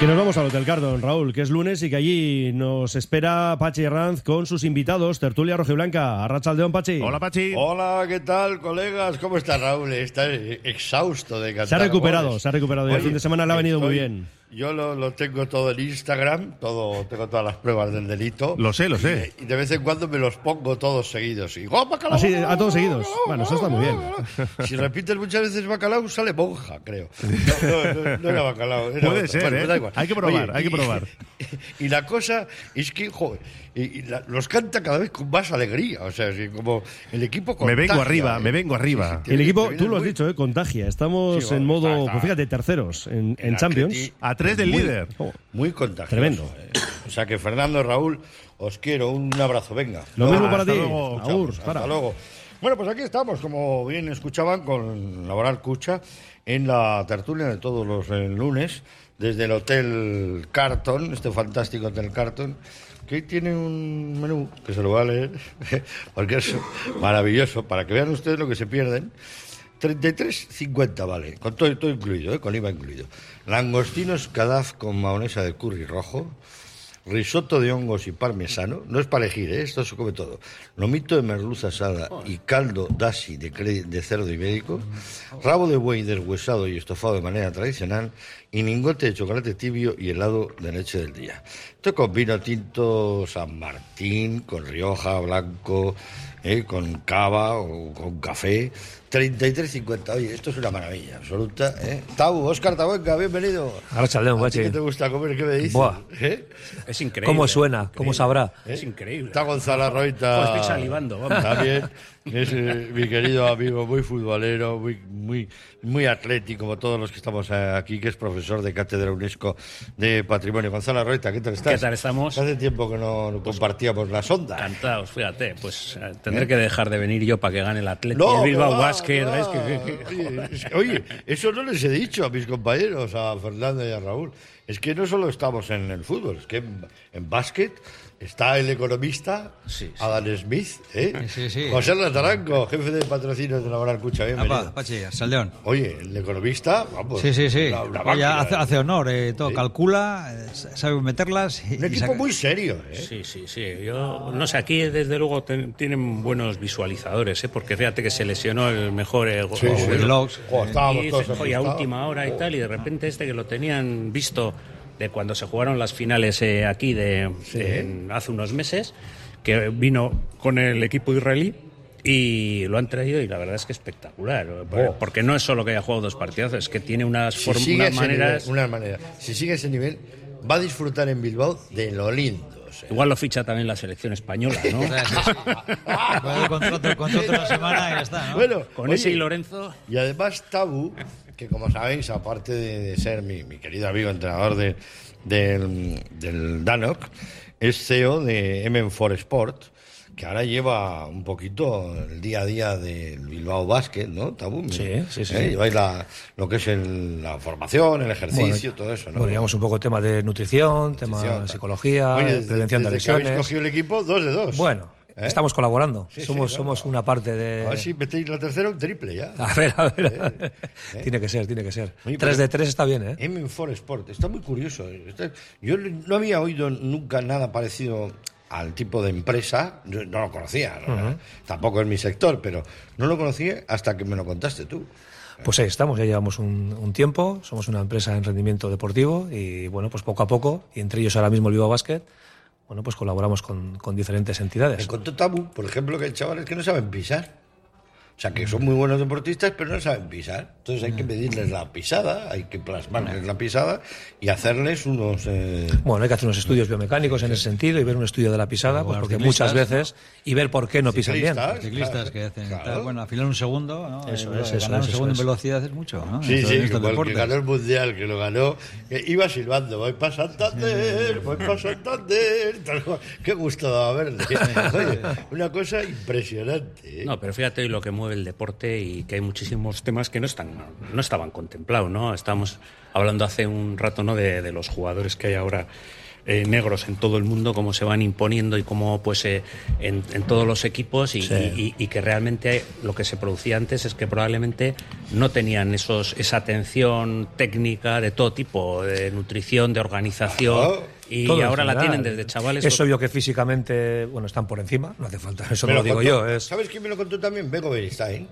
Que nos vamos al Hotel Cardon, Raúl, que es lunes y que allí nos espera Pachi Ranz con sus invitados, Tertulia Rojiblanca. Arrachaldeón, Pachi. Hola, Pachi. Hola, ¿qué tal, colegas? ¿Cómo está Raúl? Está exhausto de cantar Se ha recuperado, goles. se ha recuperado. y el fin de semana le ha venido muy bien. Yo lo, lo tengo todo en Instagram, todo, tengo todas las pruebas del delito. Lo sé, lo sé. Y, y de vez en cuando me los pongo todos seguidos. Y, ¡oh, bacalao, Así, bacalao, a todos seguidos. Bueno, eso está muy bien. Si repites muchas veces bacalao, sale monja, creo. No, no, no, no era bacalao. era Puede otro. ser, Bueno, ¿eh? da igual. Hay que probar, hay que y- probar. Y, la cosa es que, joder, y, y la- los canta cada vez con más alegría. O sea, así como el equipo Me vengo contagia, arriba, ¿eh? me vengo arriba. te Y el viene- equipo, tú lo has muy- dicho, ¿eh? contagia. Estamos Sí, en modo, está- está- pues fíjate, terceros en, en El Champions. Atleti, A tres del muy- líder. Muy contagioso. Tremendo. eh. O sea que Fernando Raúl, os quiero, un abrazo, venga. Lo mismo para hasta ti. luego, Agur, Hasta para. luego. Bueno, pues aquí estamos, como bien escuchaban, con Laboral Cucha, en la tertulia de todos los eh, lunes, desde el Hotel Carton, este fantástico Hotel Carton, que tiene un menú que se lo voy a leer, porque es maravilloso, para que vean ustedes lo que se pierden. 33,50 vale, con todo, todo incluido, ¿eh? con IVA incluido. Langostinos cadaf con mahonesa de curry rojo, risotto de hongos y parmesano, no es para elegir, ¿eh? esto se come todo. Lomito de merluza asada y caldo dashi de, cerdo ibérico, rabo de buey deshuesado y estofado de manera tradicional y lingote de chocolate tibio y helado de leche del día. Esto con vino tinto San Martín, con Rioja, blanco, ¿eh? con cava o con café. 33.50. Oye, esto es una maravilla absoluta. ¿eh? Tabu, Óscar Tabuenca, bienvenido. Arrachaldeón, ¿A ti Pachi. ¿Qué te gusta comer? ¿Qué me dices? Buah. ¿Eh? Es increíble. ¿Cómo suena? ¿Cómo sabrá? Es increíble. Está Gonzalo Roita. Pues estoy salivando, vamos. También es eh, mi querido amigo, muy futbolero, muy, muy, muy atlético, como todos los que estamos aquí, que es profesor de Cátedra UNESCO de Patrimonio. Gonzalo Roita, ¿qué tal estás? ¿Qué tal estamos? Hace tiempo que no, no compartíamos las ondas. Encantados, fíjate. Pues eh, tendré que dejar de venir yo para que gane el Atlético. No, el Bilbao va, Basket. es- Oye, eso no les he dicho a mis compañeros, a Fernando y a Raúl. Es que no solo estamos en el fútbol, es que en, en básquet está el economista Sí, sí. Adam Smith, ¿eh? Sí, sí. José Lataranco, jefe de patrocinio de Laboral Cucha, bienvenido. Saldeón. Oye, el economista, vamos. Sí, sí, sí. una- una Oye, máquina, hace, ¿eh? hace honor, eh, todo calcula, eh, sabe meterlas. Y, Un y equipo saca- muy serio, ¿eh? Sí, sí, sí. Yo no sé, aquí desde luego ten- tienen buenos visualizadores, ¿eh? porque fíjate que se lesionó el mejor eh, go- Sí, sí. el- Jo, eh, estábamos y todos "Oye, a última hora y tal, y de repente este que lo tenían visto de cuando se jugaron las finales eh, aquí de, en- hace unos meses, que vino con el equipo israelí y lo han traído y la verdad es que espectacular, porque- Oh. porque no es solo que haya jugado dos partidos, es que tiene unas, Si unas maneras... nivel, unas maneras. Si sigue ese nivel, va a disfrutar en Bilbao de lo Igual lo ficha también la selección española, ¿no? Sí, sí, sí. Puede el contrato, una semana y ya está, ¿no? Bueno, Con oye, ese y Lorenzo... Y además Tabu, que como sabéis, aparte de, de ser mi, mi querido amigo entrenador de, del, del Danok, es CEO de M4 Sport, que ahora lleva un poquito el día a día del Bilbao Basket, ¿no, Tabu? Sí, sí, sí, ¿Eh? sí. Lleváis la, lo que es el- la formación, el ejercicio, todo eso, ¿no? Bueno, llevamos un poco tema de nutrición, tema Nutrición, de tal. psicología, Oye, desde- prevención de desde que habéis lesiones. cogido el equipo, dos de dos. Bueno, ¿Eh? estamos colaborando. Sí, sí, somos, claro. somos una parte de. A ver si metéis la tercera un triple ya. A ver, a ver. a ver. Tiene que ser, tiene que ser. Oye, 3 pero- de 3 está bien, ¿eh? M4 Sport, está muy curioso. eh. Está- yo no había oído nunca nada parecido al tipo de empresa, yo no lo conocía, ¿no? tampoco es mi sector, pero no lo conocía hasta que me lo contaste tú. Pues ahí estamos, ya llevamos un, un tiempo, somos una empresa en rendimiento deportivo y bueno, pues poco a poco, y entre ellos ahora mismo el Viva Basket, bueno, pues colaboramos con, con diferentes Me entidades. contó Tabu, por ejemplo, que hay chavales que no saben pisar. O sea, que son muy buenos deportistas, pero no saben pisar. Entonces hay que medirles la pisada, hay que plasmarles la pisada y hacerles unos... eh, Bueno, hay que hacer unos estudios biomecánicos en ese sentido y ver un estudio de la pisada, pues porque muchas veces, y ver por qué no pisan bien. ciclistas, Los ciclistas claro, que hacen claro. tal, bueno, afilar un segundo, ¿no? Eso Eh, es, eso ganar es, un eso segundo es. en velocidad es mucho, ¿no? Sí, Eso- sí, como el que ganó el Mundial, que lo ganó, que iba silbando, voy para Santander, voy para Santander. tal cual. Qué gusto daba verle. Oye, una cosa impresionante. ¿eh? No, pero fíjate lo que mueve el deporte y que hay muchísimos temas que no están, no estaban contemplados, ¿no? Estamos hablando hace un rato, ¿no? De, de los jugadores que hay ahora eh, negros en todo el mundo, cómo se van imponiendo y cómo, pues, eh, en, en todos los equipos y, Sí. y- y que realmente lo que se producía antes es que probablemente no tenían esos esa atención técnica de todo tipo, de nutrición, de organización. Y Todo ahora la tienen desde chavales. Es obvio que físicamente, bueno, están por encima, no hace falta, eso Me no lo digo contó- yo. Es, ¿Sabes quién me lo contó también? Bego Beristain.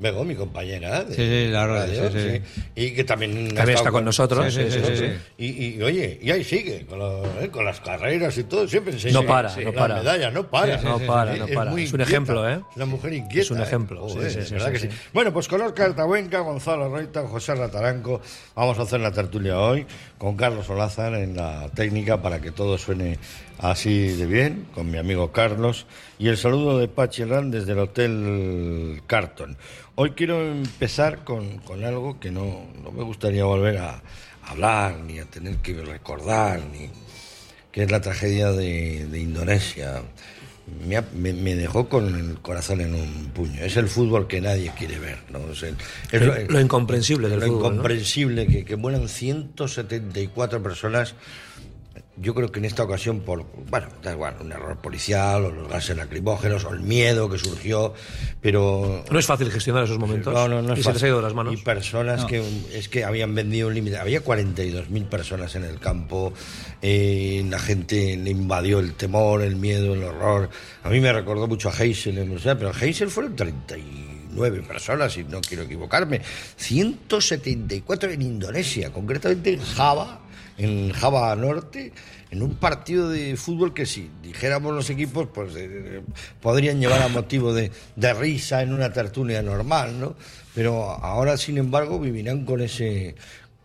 Bego, mi compañera. de Sí, sí, la radio, sí, sí. Y que también, También está con nosotros, sí, sí, sí, sí. Y, y, oye, y ahí sigue, con, eh, con las carreras y todo, siempre se No para, Sí, no la para. medalla, no para. Sí, sí, No para, sí. no para. Es un inquieta. ejemplo, ¿eh? Es una mujer inquieta. Es un ejemplo, ¿eh? sí, Joder, verdad que. Bueno, pues con Oscar Tabuenca, Gonzalo Reita, José Rataranco, vamos a hacer la tertulia hoy con Carlos Olázar en la técnica para que todo suene así de bien, con mi amigo Carlos, y el saludo de Pachi Herrán desde el Hotel Carton. Hoy quiero empezar con, con algo que no, no me gustaría volver a hablar, ni a tener que recordar, ni que es la tragedia de, de Indonesia. Me, me- me dejó con el corazón en un puño. Es el fútbol que nadie quiere ver. ¿no? Es el- es Lo- lo incomprensible del lo fútbol, ¿no? incomprensible que, que mueran 174 personas. Yo creo que en esta ocasión, por, bueno, da igual, un error policial, o los gases lacrimógenos, o el miedo que surgió, pero no es fácil gestionar esos momentos. no, no, no es y se les fácil. ha ido de las manos. Y personas que es que habían vendido un límite. Había 42.000 personas en el campo. eh, la gente le invadió el temor, el miedo, el horror. A mí me recordó mucho a Heysel, en Bruselas, pero en Heysel fueron 39 personas, si no quiero equivocarme. 174 en Indonesia, concretamente en Java, en Java Norte, en un partido de fútbol que si dijéramos los equipos, pues eh, podrían llevar a motivo de, de risa en una tertulia normal, ¿no? Pero ahora, sin embargo, vivirán con ese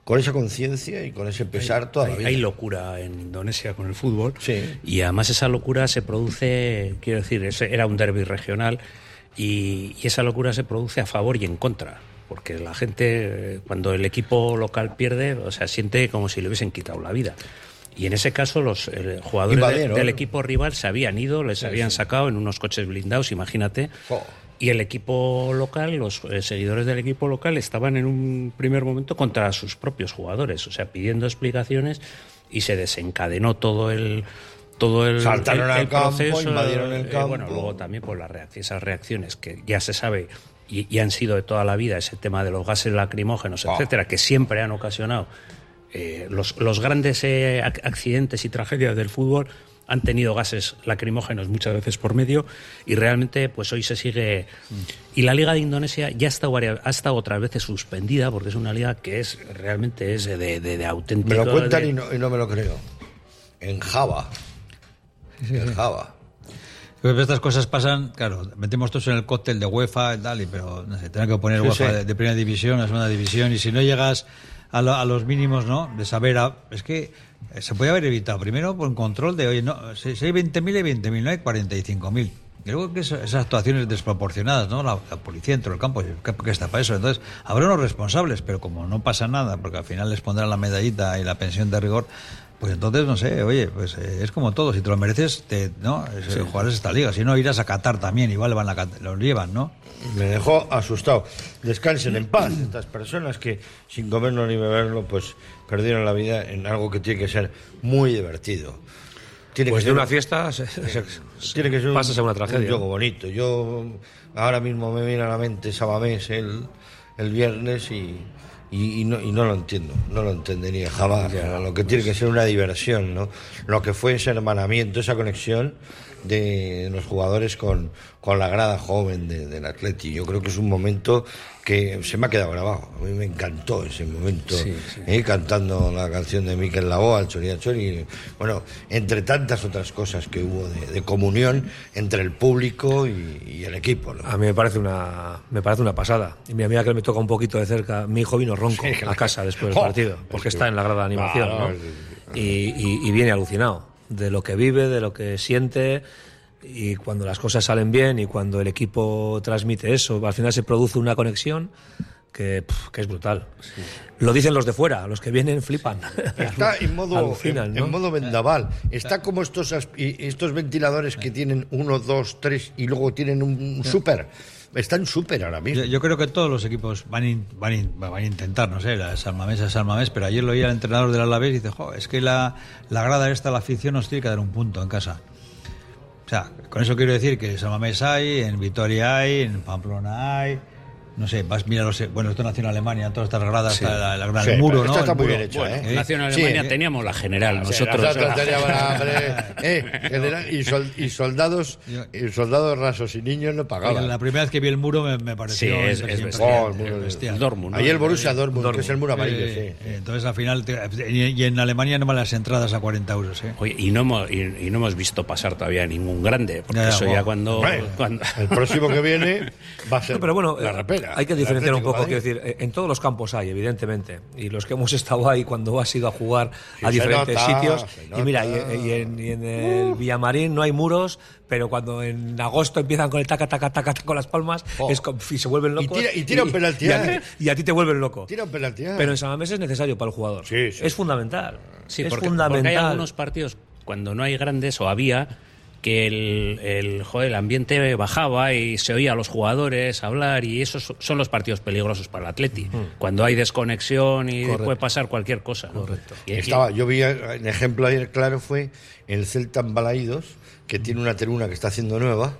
con esa conciencia y con ese pesar toda la hay, vida. hay locura en Indonesia con el fútbol Sí. y además esa locura se produce, quiero decir, era un derby regional y, y esa locura se produce a favor y en contra. Porque la gente, eh, cuando el equipo local pierde, o sea, siente como si le hubiesen quitado la vida. Y en ese caso, los eh, jugadores de- del equipo rival se habían ido, les habían sacado en unos coches blindados, imagínate. Y el equipo local, los eh, seguidores del equipo local estaban en un primer momento contra sus propios jugadores, o sea, pidiendo explicaciones y se desencadenó todo el todo el, Saltaron el- al campo, proceso, invadieron el eh, campo. bueno, luego también por las reacciones, esas reacciones que ya se sabe y, y han sido de toda la vida ese tema de los gases lacrimógenos, Oh. etcétera, que siempre han ocasionado eh, los, los grandes eh, ac- accidentes y tragedias del fútbol han tenido gases lacrimógenos muchas veces por medio y realmente pues hoy se sigue y la liga de Indonesia ya ha estado, varias- ha estado otras veces suspendida porque es una liga que es realmente es de, de, de auténtico Me lo cuentan de- y, no, y no me lo creo. En Java. En Java. Estas cosas pasan, claro, metemos todos en el cóctel de UEFA y tal, y, pero no sé, tienen que poner Sí, UEFA sí. De, de primera división a segunda división, y si no llegas a, lo- a los mínimos, ¿no? De saber, a- es que eh, se puede haber evitado. Primero, por control de, oye, no, si, si hay 20.000, hay 20.000, no hay 45.000. Y luego que esas actuaciones desproporcionadas, ¿no? La, la policía dentro del campo, ¿qué, qué está para eso? Entonces, habrá unos responsables, pero como no pasa nada, porque al final les pondrán la medallita y la pensión de rigor, pues entonces, no sé, oye, pues eh, es como todo, si te lo mereces, te, ¿no? Es, Jugarás esta liga, si no irás a Qatar también, igual van a Qatar, los llevan, ¿no? Me dejó asustado. Descansen en paz estas personas que sin comerlo ni beberlo pues perdieron la vida en algo que tiene que ser muy divertido. Tiene Pues que de ser una fiesta se- se- tiene que ser un, pasa a una un tragedia. juego bonito. Yo ahora mismo me viene a la mente Sabamés el, el viernes y, y, y no, y no lo entiendo, no lo entendería jamás. Lo que tiene que ser una diversión, ¿no? Lo que fue ese hermanamiento, esa conexión de los jugadores con, con la grada joven de, del Atleti. Yo creo que es un momento que se me ha quedado grabado. A mí me encantó ese momento, ¿eh? cantando la canción de Miquel Laboa, el Chori Chori. Bueno, entre tantas otras cosas que hubo de, de comunión entre el público y, y el equipo. ¿no? A mí me parece una me parece una pasada. Y mi amiga que me toca un poquito de cerca, mi hijo vino ronco Sí, a casa después del Jo, partido, porque es que- está en la grada de animación, ¿no? sí, Y, y- y viene alucinado de lo que vive, de lo que siente. Y cuando las cosas salen bien y cuando el equipo transmite eso, al final se produce una conexión que, pf, que es brutal. Lo dicen los de fuera, los que vienen flipan. Está en modo, Alucinan, en, ¿no? en modo vendaval. Está como estos, estos ventiladores que tienen uno, dos, tres y luego tienen un, un súper. Están súper ahora mismo. Yo, creo que todos los equipos van, van, van a intentar, no sé, la Salmamés es Salmamés, pero ayer lo oía el entrenador del Alavés y dice, jo, es que la, la grada esta, la afición nos tiene que dar un punto en casa. O sea, con eso quiero decir que en Salmamés hay, en Vitoria hay, en Pamplona hay, no sé, vas, mira, los, bueno, esto nació en Alemania, todas estas gradas, está la, la grada Sí, del muro, ¿no? está El muy muro. bien hecha, Bueno, ¿eh? Nación Sí, Alemania eh. teníamos la general, Sí, nosotros. nosotros teníamos hambre, eh, general, y, sol- y soldados y soldados rasos y niños no pagaban. La primera vez que vi el muro me, me pareció Sí, es- es bestial. Oh, el muro de- Bestial. El Dortmund, ¿no? Ahí el Borussia Dortmund, que es el muro amarillo, Eh, sí. eh, Entonces al final, te- y, y en Alemania no van las entradas a 40 euros. ¿eh? Oye, y no, hemos, y, y no hemos visto pasar todavía ningún grande, porque Ya, eso bueno. ya cuando... El próximo que viene va a ser No, pero bueno, la hay que diferenciar un poco. Quiero decir, en todos los campos hay, evidentemente. Y los que hemos estado ahí cuando has ido a jugar Sí, a diferentes nota, sitios. Y mira, y, en, y en el Villamarín no hay muros, pero cuando en agosto empiezan con el taca, taca, taca, taca con las palmas, Oh. es y se vuelven Y locos. tira- y tira un penalti, y a, ¿eh? ti- y a ti te vuelven loco. Tira un penalti. ¿eh? Pero en San Mamés es necesario para el jugador. Sí, sí. Es fundamental. Sí, es porque, fundamental. porque hay algunos partidos cuando no hay grandes o había que el, el, joder, el ambiente bajaba y se oía a los jugadores hablar y esos son los partidos peligrosos para el Atleti. Cuando hay desconexión y Correcto. puede pasar cualquier cosa. ¿no? Correcto. Y- Estaba, yo vi el ejemplo ayer claro fue el Celta en Balaídos, que tiene una tribuna que está haciendo nueva,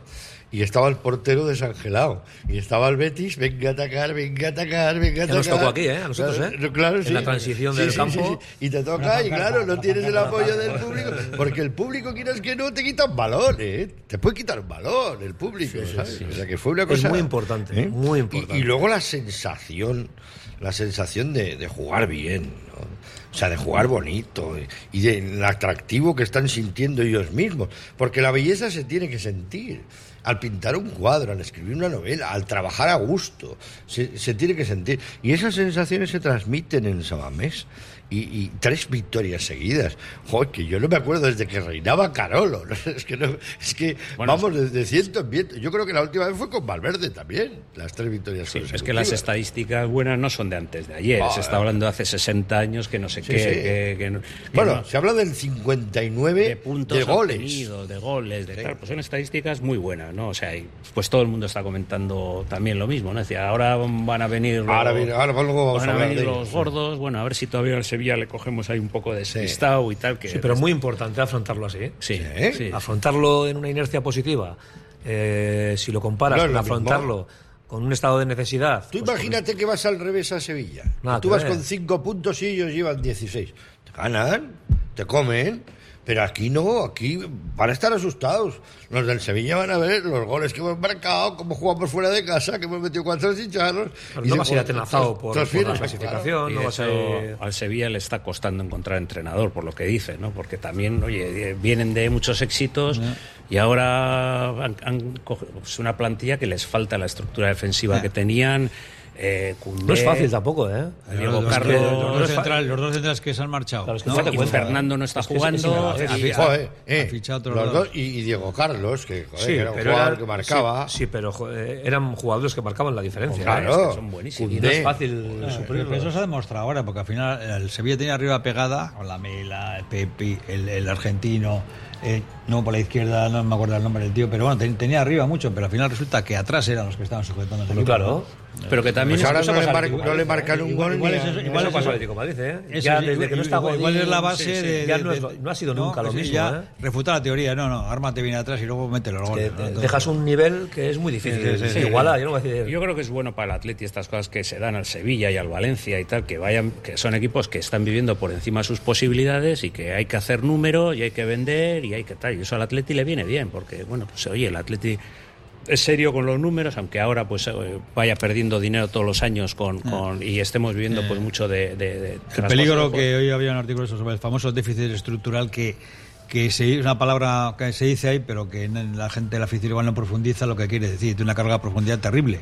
y estaba el portero desangelado. Y estaba el Betis, venga a atacar, venga a atacar, venga a Que atacar. nos tocó aquí, ¿eh? A nosotros, ¿eh? Claro, En sí. la transición Sí, del sí, campo. Y te toca, y claro, no tienes el apoyo del público, porque el público, quieras que no, te quita un balón, ¿eh? Te puede quitar un balón el público, ¿sabes? O sea, que fue una Es muy importante, muy importante. Y, y luego la sensación, la sensación de, de jugar bien, ¿no? O sea, de jugar bonito y del atractivo que están sintiendo ellos mismos. Porque la belleza se tiene que sentir. Al pintar un cuadro, al escribir una novela, al trabajar a gusto, se, se tiene que sentir. Y esas sensaciones se transmiten en Samamés. Y, y tres victorias seguidas. Joder, que yo no me acuerdo desde que reinaba Carolo. ¿no? Es que, no, es que Bueno, vamos desde ciento en viento. Yo creo que la última vez fue con Valverde también. Las tres victorias Sí, es que las estadísticas buenas no son de antes de ayer. Ah, se está hablando de hace 60 años que no sé Sí, qué. sí. que- que no- Bueno, no- se habla del 59 de puntos de goles. de goles, de tal, pues son estadísticas muy buenas, ¿no? O sea, pues todo el mundo está comentando también lo mismo, ¿no? Es decir, ahora van a venir los, Ahora viene- ahora luego vamos van a a hablar venir de los ellos, sí. gordos, bueno, a ver si todavía al Sevilla le cogemos ahí un poco de despistado y tal que Sí, pero muy importante afrontarlo así. ¿eh? sí, Sí. sí. afrontarlo en una inercia positiva, eh, si lo comparas con lo afrontarlo con un estado de necesidad. Tú pues, imagínate que vas al revés a Sevilla. Nada Tú vas con 5 puntos y ellos llevan 16. Te ganan, te comen. Pero aquí no, aquí van a estar asustados. Los del Sevilla van a ver los goles que hemos marcado, cómo jugamos fuera de casa, que hemos metido cuatro chicharros. Pero Y no vas a ir atenazado por, por la clasificación, no vas a hecho, ir- al Sevilla le está costando encontrar entrenador, por lo que dice, ¿no? Porque también, oye, eh, vienen de muchos éxitos y ahora han, han cogido pues, una plantilla que les falta la estructura defensiva que tenían. Eh, No es fácil tampoco, ¿eh? Diego los, Carlos, los dos centrales, los dos centrales que se han marchado. Claro, es que ¿no? fíjate y cuenta, Fernando no está Es que es- jugando. innegable. y- Joder, eh, los dos. y, y Diego Carlos, que, joder, Sí, que era un jugador era- que marcaba. Sí, sí, pero joder, eran jugadores que marcaban la diferencia. Claro, ¿eh? que son buenísimos. Y no es fácil eso se ha demostrado ahora, porque al final el Sevilla tenía arriba pegada con la Mela, el Pepi, el, el argentino, eh, no por la izquierda, no me acuerdo el nombre del tío, pero bueno, ten- tenía arriba mucho, pero al final resulta que atrás eran los que estaban sujetando. el equipo. claro. Pero que también Pues ahora no le, pasa mar- no le marcan un Igual- gol igual es Igual igual pasa al Atlético Madrid, ¿eh? Eso ya sí, desde que no está igual, igual es la base sí, sí, de, ya de- no, es, de- no ha sido nunca lo mismo. ya ¿eh? refuta la teoría, no, no, ármate bien atrás y luego mete los Que goles. te- dejas un nivel que es muy difícil. Sí, sí, sí, sí. Iguala, yo no voy a decir. Yo creo que es bueno para el Atleti estas cosas que se dan al Sevilla y al Valencia y tal, que vayan, que son equipos que están viviendo por encima de sus posibilidades y que hay que hacer número y hay que vender y hay que tal. Y eso al Atleti le viene bien, porque bueno, pues oye, el Atleti es serio con los números, aunque ahora pues eh, vaya perdiendo dinero todos los años con, con- y estemos viviendo pues mucho de, de- de El peligro que hoy había un artículo sobre el famoso déficit estructural que, que se, es una palabra que se dice ahí, pero que la gente de la afición igual no profundiza lo que quiere decir. Tiene una carga de profundidad terrible.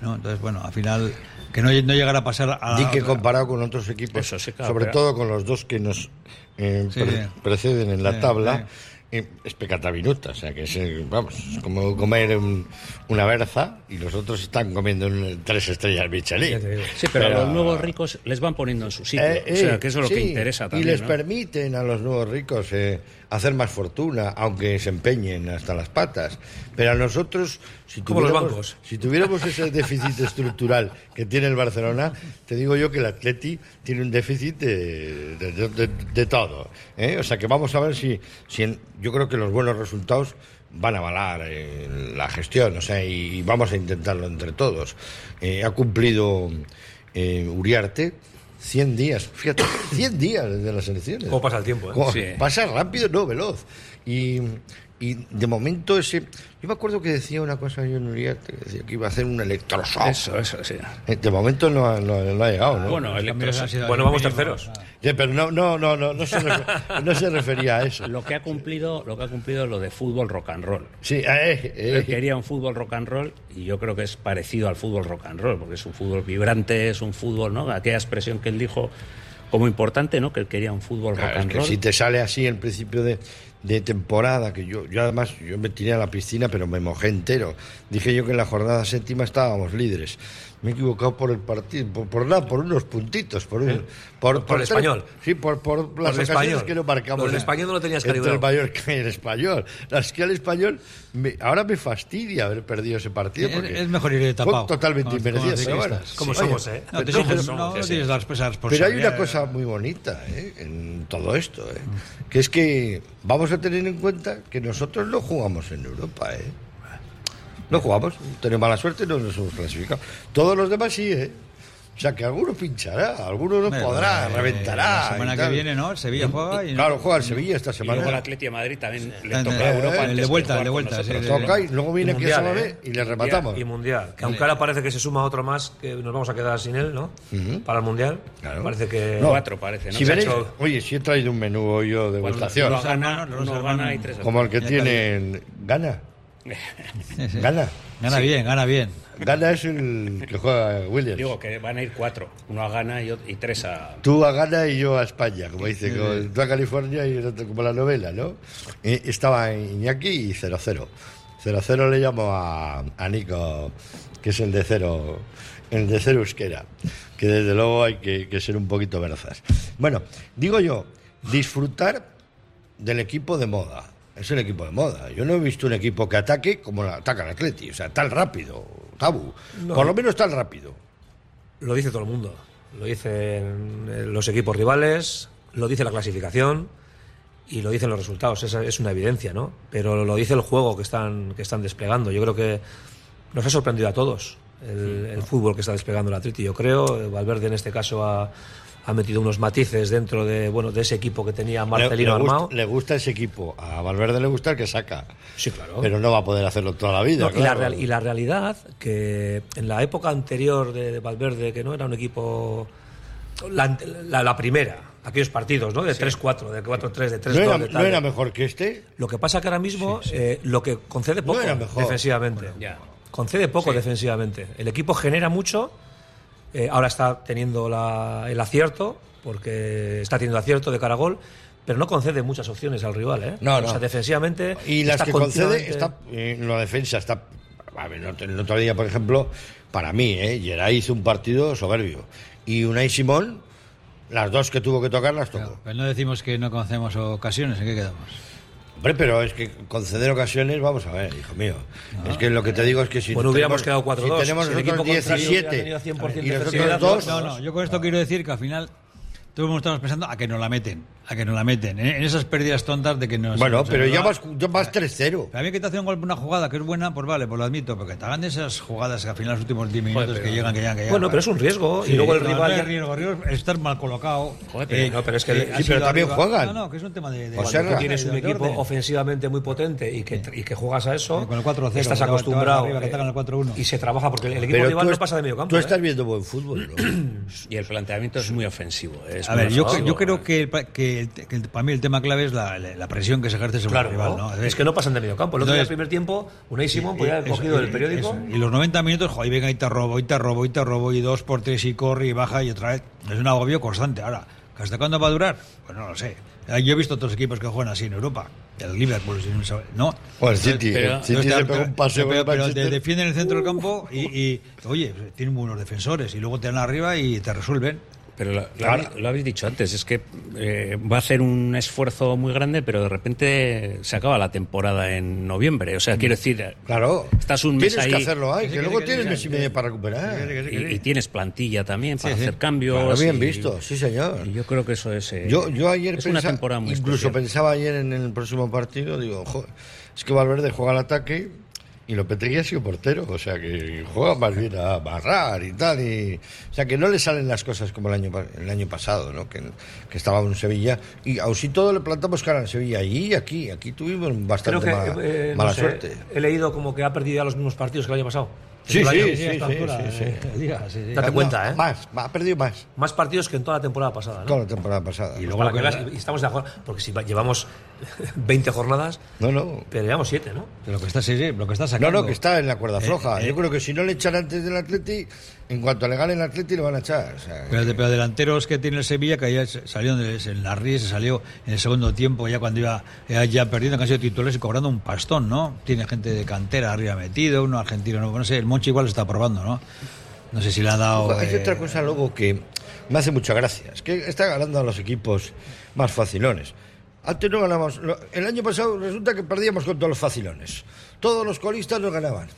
¿no? Entonces, bueno, al final, que no, no llegara a pasar a. Di que comparado con otros equipos, sí, claro, sobre pero- todo con los dos que nos eh, Sí, pre- sí. preceden en la Sí, tabla, eh, es pecata minuta. O sea, que es, eh, vamos, es como comer un- una berza y los otros están comiendo un- tres estrellas Michelin. Sí, pero, a los nuevos ricos les van poniendo en su sitio. Eh, o sea, eh, que eso es lo sí, que interesa también. Y les ¿no? permiten a los nuevos ricos eh, hacer más fortuna, aunque se empeñen hasta las patas. Pero a nosotros, si Como los tuviéramos, bancos. si tuviéramos ese déficit estructural que tiene el Barcelona, te digo yo que el Atleti tiene un déficit de, de- de- de- de todo. ¿eh? O sea que vamos a ver si, si en- yo creo que los buenos resultados van a avalar eh, la gestión, o sea, y, y vamos a intentarlo entre todos. Eh, ha cumplido Uriarte 100 días, fíjate, 100 días desde las elecciones. ¿Cómo pasa el tiempo? eh? Sí. Pasa rápido, no, veloz. Y, y de momento ese... Yo me acuerdo que decía una cosa yo en Uriarte, que decía que iba a hacer un electroshock. Eso, eso, sí. Eh, De momento no, ha- no- no ha llegado, ¿no? Bueno, el han sido Bueno, vamos terceros. Sí, pero no, no, no, no, no, se refer- no se refería a eso. Lo que ha cumplido, lo que ha cumplido es lo de fútbol rock and roll. Sí, eh, eh, Él quería un fútbol rock and roll y yo creo que es parecido al fútbol rock and roll, porque es un fútbol vibrante, es un fútbol, ¿no? Aquella expresión que él dijo como importante, ¿no? Que él quería un fútbol Claro, rock es and que roll. si te sale así en principio de, de temporada, que yo, yo además yo me tiré a la piscina, pero me mojé entero. Dije yo que en la jornada séptima estábamos líderes. Me he equivocado por el partido, por, por nada, por unos puntitos, por un, por, Por el tres- español. Sí, por, por las el ocasiones español. que no marcamos. Lo del español no lo tenías Entre el calibrado. Mallorca y el español. Es que el español, me- ahora me fastidia haber perdido ese partido. Es- porque es mejor ir de fue tapado. totalmente Como- como inmerecido. Como Oye, somos, ¿eh? No, te pero- exiges- pero- no, no sí, tienes sí. la esa pero hay una cosa muy bonita ¿eh? en todo esto, ¿eh? que es que vamos a tener en cuenta que nosotros no jugamos en Europa. ¿eh? No jugamos, tenemos mala suerte, no nos hemos clasificado. Todos los demás sí, ¿eh? O sea, que alguno pinchará, alguno no Bueno, podrá, eh, reventará. La semana que viene, ¿no? El Sevilla juega y. Claro, juega el Sevilla esta Y luego el semana. Atleti de Madrid también le Eh, toca a eh, Europa el antes de vuelta, de vuelta, sí, Toca y luego viene mundial, sabe ¿eh? y le rematamos. Y mundial. Que aunque ahora parece que se suma otro más, que nos vamos a quedar sin él, ¿no? Para el mundial. Claro. Parece que. No. Cuatro parece, ¿no? Si veréis, hecho- oye, si he traído un menú hoy yo de uno Los gana, hermanos, los hermanos. gana y tres como el que tienen... ¿Gana? ¿Gana? Gana bien, gana bien. Gana es el que juega Williams. Digo que van a ir cuatro, uno a Ghana y, y tres a... Tú a Ghana y yo a España, como dice, como tú a California y el otro como la novela, ¿no? Eh, estaba Iñaki y 0-0. 0-0 le llamo a, a Nico, que es el de cero, el de cero euskera, que desde luego hay que, que ser un poquito verazas. Bueno, digo yo, disfrutar del equipo de moda. Es el equipo de moda. Yo no he visto un equipo que ataque como ataca el Atleti, o sea, tan rápido, Tabu. Por lo menos tan rápido. Lo dice todo el mundo. Lo dicen eh, los equipos rivales, lo dice la clasificación y lo dicen los resultados. Esa es una evidencia, ¿no? Pero lo dice el juego que están, que están desplegando. Yo creo que nos ha sorprendido a todos el, el fútbol que está desplegando el Atleti. Yo creo, eh, Valverde en este caso ha, ha metido unos matices dentro de, bueno, de ese equipo que tenía Marcelino le, le gusta, armado. le gusta ese equipo. A Valverde le gusta el que saca. Sí, claro. Pero no va a poder hacerlo toda la vida. No, y, la claro. real- y la realidad, que en la época anterior de, de Valverde, que no era un equipo. La, la- la primera, aquellos partidos, ¿no? De 3-4, de 4-3, de 3-2. ¿No no era mejor que este? Lo que pasa que ahora mismo eh, lo que concede poco mejor. defensivamente. Ya. Concede poco defensivamente. El equipo genera mucho. Eh, ahora está teniendo la- el acierto, porque está teniendo acierto de cara a gol, pero no concede muchas opciones al rival. ¿eh? No, o no. sea, defensivamente. Y las que concede, está, eh, en la defensa está. A ver, no te- el otro día, por ejemplo, para mí, ¿eh? Geray hizo un partido soberbio. Y Unai Simón, las dos que tuvo que tocar, las tocó. Pues no decimos que no conocemos ocasiones, ¿en qué quedamos? Hombre, pero es que conceder ocasiones, vamos a ver, hijo mío. Es que lo que te digo es que si Bueno, hubiéramos tenemos- quedado 4-2, si tenemos si el nosotros equipo contrario hubiera 17 tenido 100% y nosotros No, no, yo con esto quiero decir que al final todos estamos pensando a que nos la meten, a que nos la meten. En, en esas pérdidas tontas de que nos. Bueno, pero ya vas, ya vas 3-0. A mí que te hace un golpe una jugada que es buena, pues vale, pues lo admito, porque te hagan de esas jugadas que al final los últimos 10 minutos Joder, que llegan, que llegan, que llegan. Bueno, pero es un riesgo. y luego el no, rival. no es riesgo, riesgo es estar mal colocado. Joder, pero no, pero es que el- ha sí, pero también juegan. No, no, que es un tema de. de O sea, tú tienes un de equipo orden. ofensivamente muy potente y que, y que juegas a eso, Con el 4-0, estás acostumbrado arriba, que el 4-1. y se trabaja porque el equipo Pero rival no pasa de medio campo. tú ¿eh? estás viendo buen fútbol. Y el planteamiento es muy ofensivo. A ver, yo creo que, el el- para mí el tema clave es la, la presión que se ejerce sobre Claro, el rival. ¿no? ¿no? es que no pasan de medio campo. El otro día, el Entonces- primer tiempo, Unai Simón podía haber cogido el periódico. eso. Y los 90 minutos, joder, venga y te robo, y te robo, y te robo, y dos por tres y corre y baja y otra vez. Es un agobio constante. Ahora, ¿hasta cuándo va a durar? Pues no lo sé. Yo he visto otros equipos que juegan así en Europa. El Liverpool, si no sabe- ¿no? O el City. pero- el City Entonces, se te- pega un paseo pero, el pero te defienden el centro del campo y, y, oye, tienen buenos defensores y luego te dan arriba y te resuelven. Pero lo, lo Claro. habéis, lo habéis dicho antes, es que eh, va a hacer un esfuerzo muy grande, pero de repente se acaba la temporada en noviembre. O sea, quiero decir, Claro. estás un mes Tienes ahí que hacerlo ahí, que que luego que tienes mes y que medio para recuperar. y, y tienes plantilla también para Sí, sí. hacer cambios. Claro, bien y- visto, sí señor. y yo creo que eso es. eh, Yo, yo ayer es una temporada muy incluso especial. pensaba ayer en el próximo partido, digo, "Jo, es que Valverde juega al ataque y Lopetegui ha sido portero, o sea que juega más bien a barrar y tal, y, o sea que no le salen las cosas como el año el año pasado, ¿no? Que, que estaba en Sevilla y aun si todo le plantamos cara en Sevilla y aquí, aquí tuvimos Creo bastante que ma- eh, no mala sé, suerte. he leído como que ha perdido ya los mismos partidos que el año pasado. Sí, sí, eh, sí, sí. Date No, cuenta, ¿eh? Más, ha perdido más Más partidos que en toda la temporada pasada. ¿no? toda la temporada pasada. Y luego para que y estamos de acuerdo, porque si va- llevamos 20 jornadas, No, no. pero llevamos 7, ¿no? Pero lo que está, sí, sí, lo que está No, sacando. no, que está en la cuerda Eh, floja. eh. Yo creo que si no le echan antes del Atleti, en cuanto le gane el Atleti le van a echar. o sea, Pero, de- pero delanteros que tiene el Sevilla, que ya salió en la Ríe, se salió en el segundo tiempo, ya cuando iba ya, perdiendo, que han sido titulares y cobrando un pastón, ¿no? Tiene gente de cantera arriba metido, uno argentino, no, no sé, el Monchi igual lo está probando, ¿no? No sé si le ha dado. Hay eh, otra cosa luego que me hace mucha gracia. Es que está ganando a los equipos más facilones. Antes no ganamos. lo- El año pasado resulta que perdíamos con todos los facilones. Todos los colistas nos ganaban.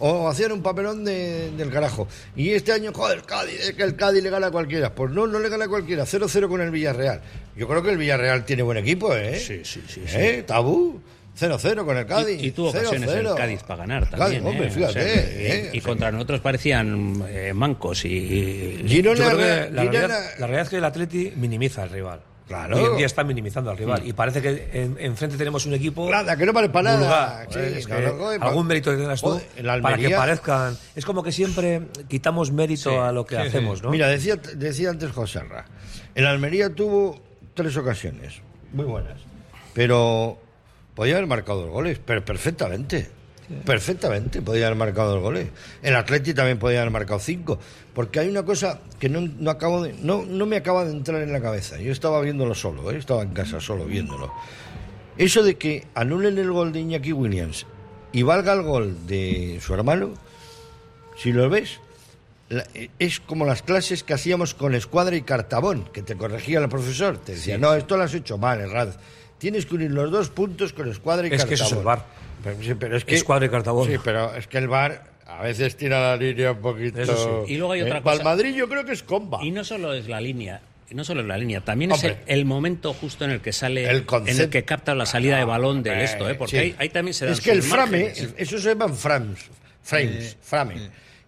O hacían un papelón de- del carajo. Y este año, joder, el Cádiz, es que el Cádiz le gana a cualquiera. Pues no, no le gana a cualquiera. 0-0 con el Villarreal. Yo creo que el Villarreal tiene buen equipo, ¿eh? Sí, sí, sí, sí. ¿Eh? Tabú. 0-0 con el Cádiz. Y, y tuvo ocasiones 0-0. el Cádiz para ganar Cádiz, también. hombre, ¿eh? fíjate. O sea, ¿eh? y, y contra nosotros parecían eh, mancos y, Girona, la, Girona- realidad, la realidad es que el Atleti minimiza al rival. Claro. Hoy en día está minimizando al rival. Y parece que en- enfrente tenemos un equipo. Nada, que no vale para nada. Sí, Es que algún mérito tengas tú Joder, para que parezcan. Es como que siempre quitamos mérito a lo que hacemos. ¿no? Mira, decía, decía antes José Ra, el Almería tuvo tres ocasiones, muy buenas, pero podía haber marcado dos goles, pero perfectamente. Perfectamente podía haber marcado dos goles. El Atleti también podía haber marcado cinco. Porque hay una cosa que no, no acabo de, no, no me acaba de entrar en la cabeza. Yo estaba viéndolo solo, ¿eh? estaba en casa solo viéndolo. Eso de que anulen el gol de Iñaki Williams y valga el gol de su hermano, si lo ves, la- es como las clases que hacíamos con Escuadra y Cartabón, que te corregía el profesor. Te decía, no, esto lo has hecho mal, Herrad. Tienes que unir los dos puntos con Escuadra y Es que Cartabón. eso es el VAR. Pero, sí, pero es que, Escuadra y Cartabón. Sí, pero es que el VAR a veces tira la línea un poquito. Eso sí. Y luego hay otra Eh, cosa. Para el Madrid yo creo que es comba. Y no solo es la línea, y no solo es la línea, también es el, momento justo en el que sale, El en el que capta la salida de balón del esto, ¿eh? porque Sí. ahí, ahí también se dan Es que el frame, márgenes. eso se llaman frames, frames, frame.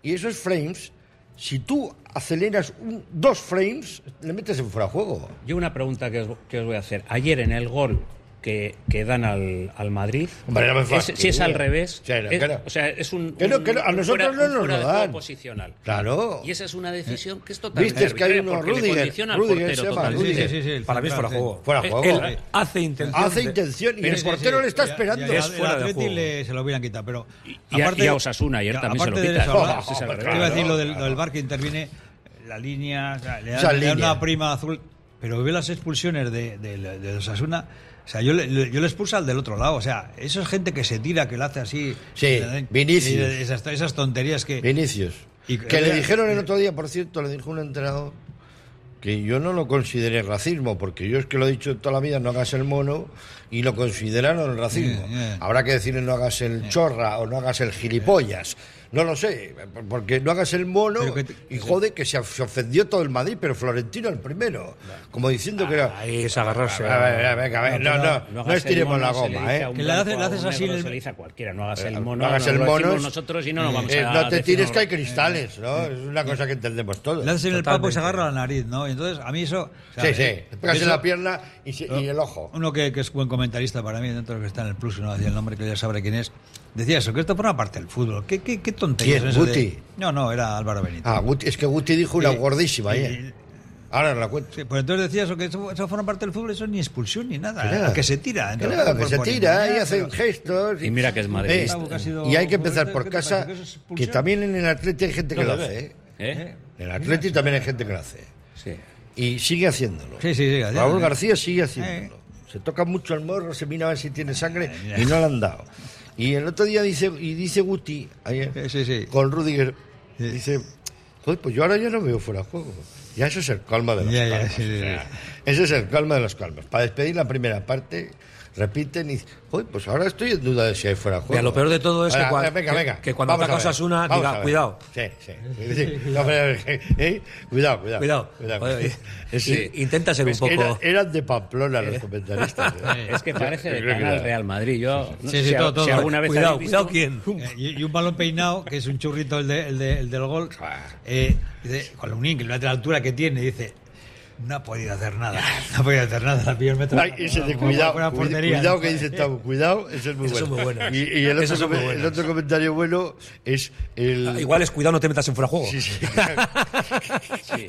Y esos frames, si tú aceleras un- dos frames, le metes en fuera de juego. Yo una pregunta que os, que os voy a hacer. Ayer en el gol que, que dan al, al Madrid, Hombre, no me es- fastidies. si es al revés, Sí, no, es- que no. o sea, es un, Que no, un- que no, a nosotros fuera- no nos lo de dan. posicional. Claro. Y esa es una decisión que es totalmente Viste, es que hay uno, Rudiger, Rudiger se llama. Rudiger. Sí, sí, Para mí es fuera de juego. Fuera de Eh, juego. él hace intención. Hace de- intención y el portero sí, le está ya- esperando. ya- ya Es el fuera de Atleti juego. le- se lo hubieran quitado, pero Y a- y a Osasuna ayer también se lo aparte de revés. iba a decir lo del, bar que interviene la línea, o sea, le dan, Esa le dan línea. una prima azul, pero ve las expulsiones de, de, de Osasuna. O sea, yo le, yo le expulso al del otro lado. O sea, eso es gente que se tira, que lo hace así. Sí, Vinicius. Esas, esas tonterías que. Vinicius. Y- que le dijeron el otro día, por cierto, le dijo un entrenador que yo no lo consideré racismo, porque yo es que lo he dicho toda la vida, no hagas el mono, y lo consideraron racismo. Yeah, yeah. Habrá que decirle no hagas el chorra o no hagas el gilipollas. No lo sé, porque no hagas el mono que te- y jode que se, ofendió todo el Madrid, pero Florentino el primero. Como diciendo que era... Ahí es agarrarse. A ver, a ver, venga, a ver, no, no, no, hagas el estiremos la goma, ¿eh? Que le haces- así negro, el- se le dice a cualquiera. No hagas Eh, el no mono, hagas no el lo mono nosotros y no nos vamos Eh, a no te tires que hay cristales, ¿no? Es una cosa que entendemos todos. Le haces en el papo y se agarra la nariz, ¿no? Y entonces, a mí eso... Sí, sí, eh, pegas en la pierna y, y el ojo. Uno que, que es buen comentarista para mí, dentro de lo que está en el plus, no decía el nombre, que ya sabrá quién es, decía eso, que esto forma parte del fútbol. ¿Qué, qué, qué de- Guti? No, no, era Álvaro Benito. Ah, Guti- es que Guti dijo una Sí. gordísima Y- ayer. Ahora la cuento. Sí, pues entonces decía eso, que eso, eso forma parte del fútbol, eso ni expulsión ni nada. Que ¿eh? nada. que se tira. Que entonces, nada, que se tira y hacen pero- gestos. Y mira que es madridista. que ha sido- y hay que empezar por ¿qué te casa? ¿Que es también en el Atleti hay gente que No lo hace. ¿eh? ¿Eh? En el Atleti también hay gente que lo hace. Sí. Y sigue haciéndolo. Sí, sí, sí. Raúl García sigue haciéndolo. Se toca mucho el morro, se mira a ver si tiene sangre y no le han dado. Y el otro día dice, y dice Guti, ayer, Sí, sí, sí. con Rudiger, dice, "Joder, pues yo ahora ya no veo fuera de juego. Ya eso es el calma de los Ya, ya, calmas. sí, sí, o sea, sí. Ese es el calma de los calmas. Para despedir la primera parte, repiten y dicen, "Joder, pues ahora estoy en duda de si hay fuera de juego. Mira, lo peor de todo es que venga, que- venga, que cuando ataca Osasuna, diga, cuidado. Sí, sí. sí. No, pero, ¿eh? Cuidado, cuidado. Cuidado. I- intenta ser un es poco- era- eran de Pamplona los comentaristas. ¿eh? Es que parece de canal. Real Madrid. Yo no Sí, sé sí, si, todo, si todo. alguna vez Cuidado, cuidado quién. Eh, Y, un balón peinado, que es un churrito el, de- el, de- el del gol, eh, dice, con Lunín, que la altura que tiene, dice, no ha podido hacer nada, no ha podido hacer nada, la pilló el metro. Ay, ese de cuidado, cuidado que dice Tavo, cuidado, ese es muy Esos bueno. son muy. Y, y el, otro, el comentario bueno es el... Ah, Igual es cuidado, no te metas en fuera de juego. Sí, sí.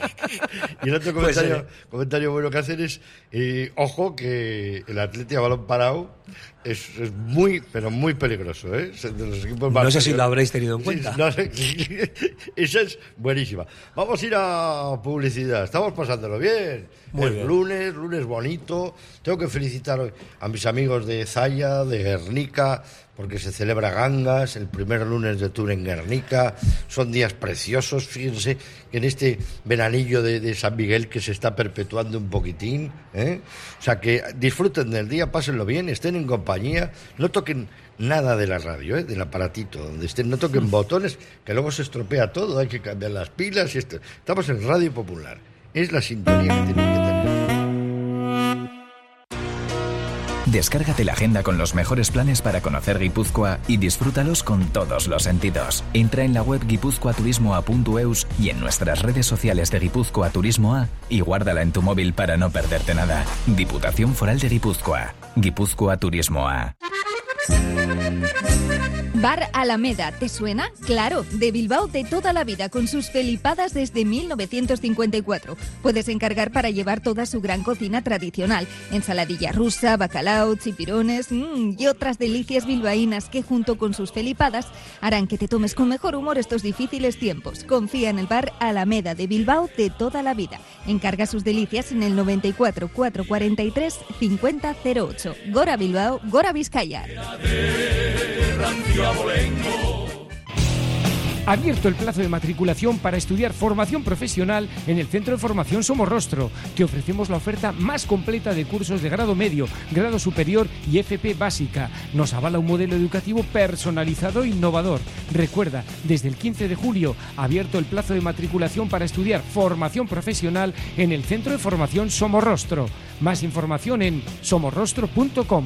y el otro ¿eh? comentario bueno que hacen es, eh, ojo, que el Atleti a balón parado es, es muy, pero muy peligroso. ¿eh? Es de los equipos más No sé si lo habréis tenido en cuenta. no sé. Esa es buenísima. Vamos a ir a publicidad. Estamos pasándolo bien. Muy es bien. lunes, lunes bonito. Tengo que felicitar a mis amigos de Zaya, de Guernica, porque se celebra Gangas, el primer lunes de tour en Guernica. Son días preciosos. Fíjense que en este veranillo de, de San Miguel que se está perpetuando un poquitín. ¿eh? O sea, que disfruten del día, pásenlo bien, estén en compañía, no toquen nada de la radio, ¿eh? del aparatito, donde estén, no toquen botones, que luego se estropea todo, hay que cambiar las pilas y esto. Estamos en Radio Popular. Es la sintonía que tienen que tener. Descárgate la agenda con los mejores planes para conocer Guipúzcoa y disfrútalos con todos los sentidos. Entra en la web guipuzcoaturismoa.eus y en nuestras redes sociales de Guipúzcoa Turismo A y guárdala en tu móvil para no perderte nada. Diputación Foral de Guipúzcoa. Guipúzcoa Turismo A. Bar Alameda, ¿te suena? Claro, de Bilbao de toda la vida, con sus felipadas desde 1954. Puedes encargar para llevar toda su gran cocina tradicional, ensaladilla rusa, bacalao, chipirones mm, y otras delicias bilbaínas que junto con sus felipadas harán que te tomes con mejor humor estos difíciles tiempos. Confía en el Bar Alameda de Bilbao de toda la vida. Encarga sus delicias en el 94 443 5008. Gora Bilbao, Gora Vizcaya. Abierto el plazo de matriculación para estudiar formación profesional en el Centro de Formación Somorrostro. Te ofrecemos la oferta más completa de cursos de grado medio, grado superior y FP básica. Nos avala un modelo educativo personalizado e innovador. Recuerda, desde el 15 de julio, abierto el plazo de matriculación para estudiar formación profesional en el Centro de Formación Somorrostro. Más información en somorrostro.com.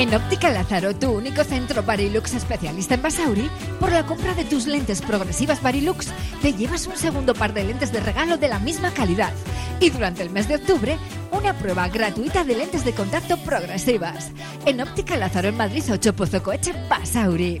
En Óptica Lázaro, tu único centro Barilux especialista en Basauri, por la compra de tus lentes progresivas Barilux, te llevas un segundo par de lentes de regalo de la misma calidad. Y durante el mes de octubre, una prueba gratuita de lentes de contacto progresivas. En Óptica Lázaro en Madrid 8 Pozo Coche Basauri.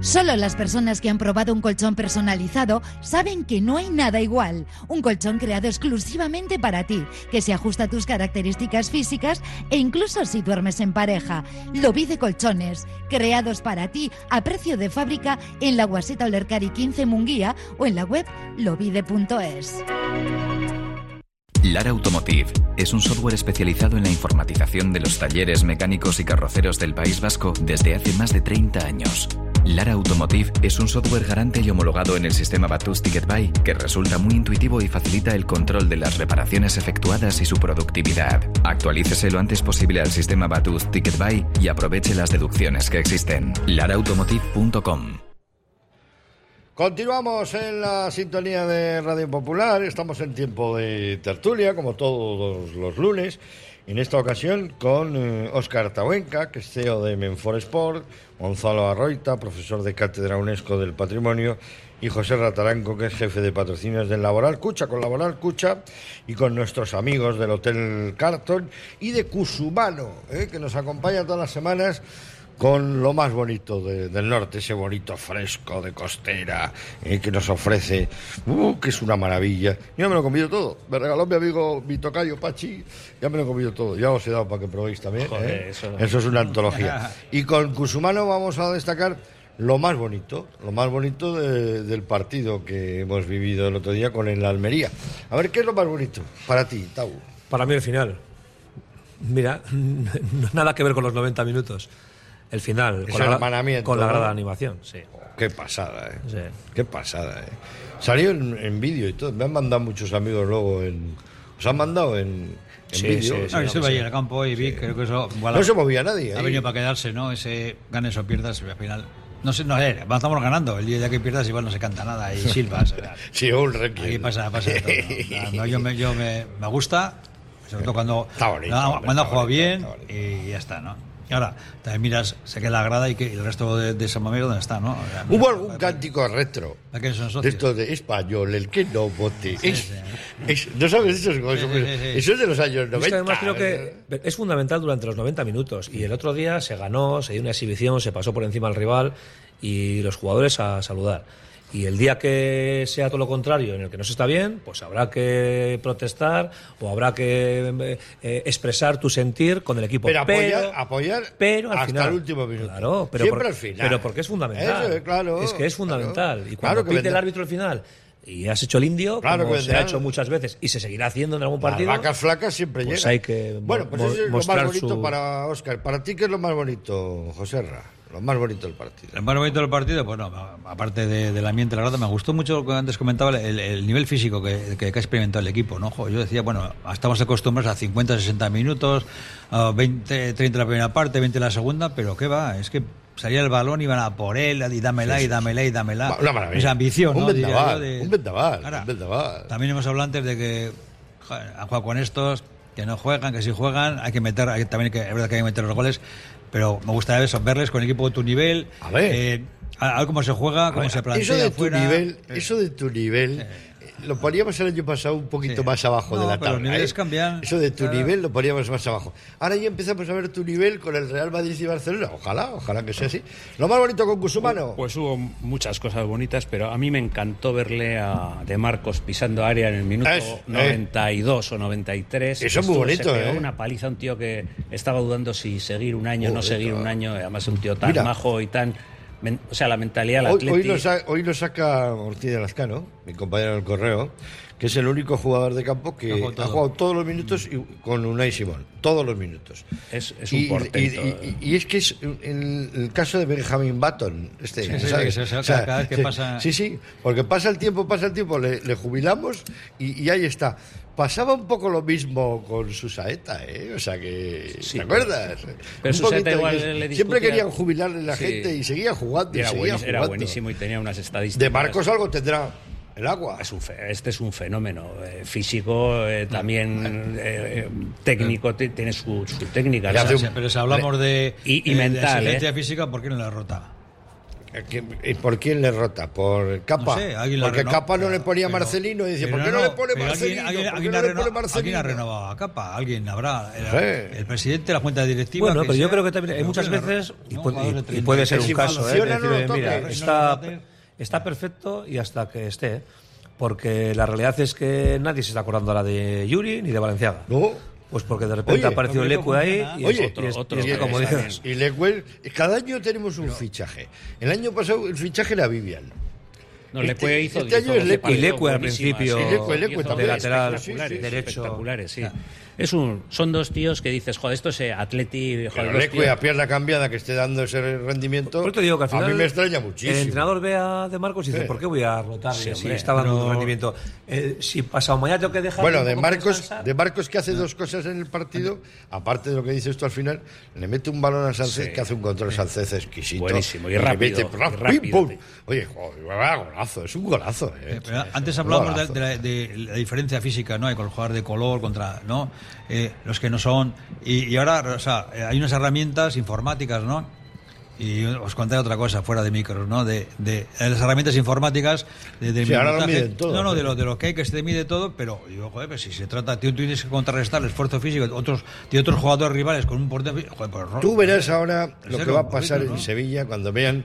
Solo las personas que han probado un colchón personalizado saben que no hay nada igual. Un colchón creado exclusivamente para ti, que se ajusta a tus características físicas e incluso si duermes en pareja. Lobide Colchones, creados para ti a precio de fábrica en la Guaseta Olercari 15 Munguía o en la web lobide.es. Lara Automotive es un software especializado en la informatización de los talleres mecánicos y carroceros del País Vasco desde hace más de 30 años. Lara Automotive es un software garante y homologado en el sistema Batus Ticket Buy que resulta muy intuitivo y facilita el control de las reparaciones efectuadas y su productividad. Actualícese lo antes posible al sistema Batus Ticket Buy y aproveche las deducciones que existen. laraautomotive.com Continuamos en la sintonía de Radio Popular, estamos en tiempo de tertulia, como todos los lunes, en esta ocasión con Óscar Tahuenca, que es CEO de Menfor Sport, Gonzalo Arroita, profesor de Cátedra UNESCO del Patrimonio, y José Rataranco, que es jefe de patrocinios del Laboral Cucha, con Laboral Cucha y con nuestros amigos del Hotel Carton y de Cusumano, ¿eh? que nos acompaña todas las semanas con lo más bonito de- del norte, ese bonito fresco de costera eh, que nos ofrece, uh, que es una maravilla. Yo me lo he comido todo. Me regaló mi amigo mi tocayo Pachi, ya me lo he comido todo. Ya os he dado para que probéis también. Joder, ¿eh? eso- es una antología. Y con Cusumano vamos a destacar lo más bonito, lo más bonito de- del partido que hemos vivido el otro día con el Almería. A ver, ¿qué es lo más bonito para ti, Tau? Para mí el final. Mira, nada que ver con los 90 minutos. El final, Ese con la, con la grada de animación, sí. Qué pasada, ¿eh? Sí. Qué pasada, ¿eh? Salió en, en vídeo y todo. Me han mandado muchos amigos luego en... ¿Os han mandado en, en Sí, vídeo? sí, No, yo estuve allí en el campo y vi, creo que eso. No se movía nadie. Ha ahí. venido para quedarse, ¿no? Ese ganes o pierdas, al final. No sé, no sé, avanzamos ganando. El día que pierdas, igual no se canta nada y silbas. Sí, un requiem. Aquí pasa, pasa de todo. ¿no? Yo me, yo me, me gusta, sobre todo cuando, Está bonito, no, hombre, cuando está bonito, bien está bonito. y ya está, ¿no? Y ahora, también miras, se queda la grada y, que, el resto de, de San Mamés, ¿dónde está, no? O sea, ¿Hubo algún cántico retro? ¿A qué son De socios? esto de español, el que no vote. Sí, Es- sí. es- ¿No sabes esos cosas? Sí, sí, sí, sí. Eso es de los años Yo es 90. que además creo que es fundamental durante los 90 minutos. Y el otro día se ganó, se dio una exhibición, se pasó por encima al rival y los jugadores a saludar. Y el día que sea todo lo contrario, en el que no se está bien, pues habrá que protestar o habrá que eh, eh, expresar tu sentir con el equipo. Pero apoyar, apoyar pero al hasta final. el último minuto. Claro, pero, Siempre por- al final. pero porque es fundamental. Eso es, claro, Es que es fundamental. claro. Y cuando Claro que el árbitro al final y has hecho el indio, Claro como que se ha hecho muchas veces y se seguirá haciendo en algún Las partido. vacas flacas siempre pues llegan. hay que Bueno, pues eso es lo más bonito su- para Oscar. ¿Para ti qué es lo más bonito, José Ra? Lo más bonito del partido. El más bonito del partido, bueno, aparte de- del ambiente, la grada, me gustó mucho lo que antes comentaba, el, el nivel físico que, que- que ha experimentado el equipo, ¿no? Yo decía, bueno, estamos acostumbrados a 50, 60 minutos, a 20, 30 la primera parte, 20 la segunda, pero ¿qué va? Es que salía el balón, iban a por él, y dámela, y dámela, y dámela. Una maravilla. Esa ambición, Un ¿no? Vendaval, de- un vendaval, Ahora, un vendaval. También hemos hablado antes de que han jugado con estos, que no juegan, que si juegan, hay que meter, hay, también que, es verdad que hay que meter los goles, pero me gustaría eso, verles con equipo de tu nivel, A ver. eh, a, a ver cómo se juega, cómo se plantea eso de tu nivel, eso de tu nivel, eh, lo poníamos el año pasado un poquito más abajo No, de la pero tabla. los niveles ¿eh? cambian. Eso de tu Claro. nivel lo poníamos más abajo. Ahora ya empezamos a ver tu nivel con el Real Madrid y Barcelona. Ojalá, ojalá que sea así. Lo más bonito con Cusumano. Pues hubo muchas cosas bonitas, pero a mí me encantó verle a De Marcos pisando área en el minuto Es, eh. 92 o 93. Eso es muy bonito, se pegó ¿eh? una paliza a un tío que estaba dudando si seguir un año o no seguir un año. Además, un tío tan Mira. majo y tan. O sea, la mentalidad, la Hoy, hoy lo saca Ortiz de Lascano, mi compañero del correo, que es el único jugador de campo que Ha ha jugado jugado, todo. todos los minutos y- con Unai Simón, todos los minutos. Es, es un Y, portento. y- y- y es que es el, el caso de Benjamin Button, este, Sí, sí, ¿sabes? sí, sí, sí, cada vez que sí, pasa- Sí, sí, porque pasa el tiempo, pasa el tiempo, le, le jubilamos y, ahí está. Pasaba un poco lo mismo con Susaeta, ¿eh? O sea que. Sí, ¿Te acuerdas? pero Susaeta igual Siempre querían jubilarle la Sí. gente y seguía jugando. y era, seguía buenísimo, era jugando. buenísimo y tenía unas estadísticas. De Marcos algo tendrá el agua. Es un fe- este es un fenómeno eh, físico, eh, también eh, técnico, ti- tiene su, su técnica. Pero si hablamos de, Y- y de- mental, de exigencia ¿eh? física, ¿por qué no la rota? ¿Y por quién le rota? ¿Por Capa? No sé, Porque Capa no le ponía pero- Marcelino y decía, pero ¿por qué no, le pone Marcelino? Alguien, alguien- ¿Por qué alguien no ha le pone Marcelino? alguien ha renovado a Capa, alguien habrá. El, Sí. el presidente de la Junta Directiva. Bueno, pero yo creo que también hay muchas veces, y puede, jugador de y- y 30. puede ser un caso, ¿eh? mira, está. Está perfecto y hasta que esté. Porque la realidad es que nadie se está acordando ahora de Yuri ni de Valenciaga. No. Pues porque de repente Oye, ha aparecido Leque ahí y, Oye, es- y es- otro- y es otro como dices, Y Lecuel, cada año tenemos un fichaje. El año pasado el fichaje era Vivian. No, Este- Leque hizo, este año hizo es Leque. Y Leque al principio, sí, hizo también. de lateral derecho. espectaculares, sí. Es un, son dos tíos que dices, joder, esto es eh, Atleti, joder, Pero Leque a pierna cambiada que esté dando ese rendimiento. Por eso te digo que al final a mí me extraña muchísimo. El entrenador ve a De Marcos y dice, Sí. ¿por qué voy a rotarle Sí, si hombre, está dando pero- un rendimiento? Eh, si pasado mañana tengo que dejar Bueno, de Marcos, de Marcos que hace dos cosas en el partido, aparte de lo que dice esto al final, le mete un balón a Sánchez Sí. que hace un control Sánchez exquisito. Buenísimo, y rápido, mete, y rápido. Oye, joder, golazo, es un golazo. ¿eh? Antes hablábamos de, la, de la diferencia física, ¿no? Hay con el jugador de color contra, ¿no? Eh, los que no son. Y, y ahora, o sea, eh, hay unas herramientas informáticas, ¿no? Y os contaré otra cosa fuera de micros, ¿no? De, de, de las herramientas informáticas. De, Sí, ahora lo miden todo, No, no, de lo, de lo que hay que se mide todo, pero digo, joder, pues si se trata, tú tienes que contrarrestar el esfuerzo físico de otros, de otros jugadores rivales con un portero. Joder, pues, Tú verás ahora lo que va a pasar en. Sevilla cuando vean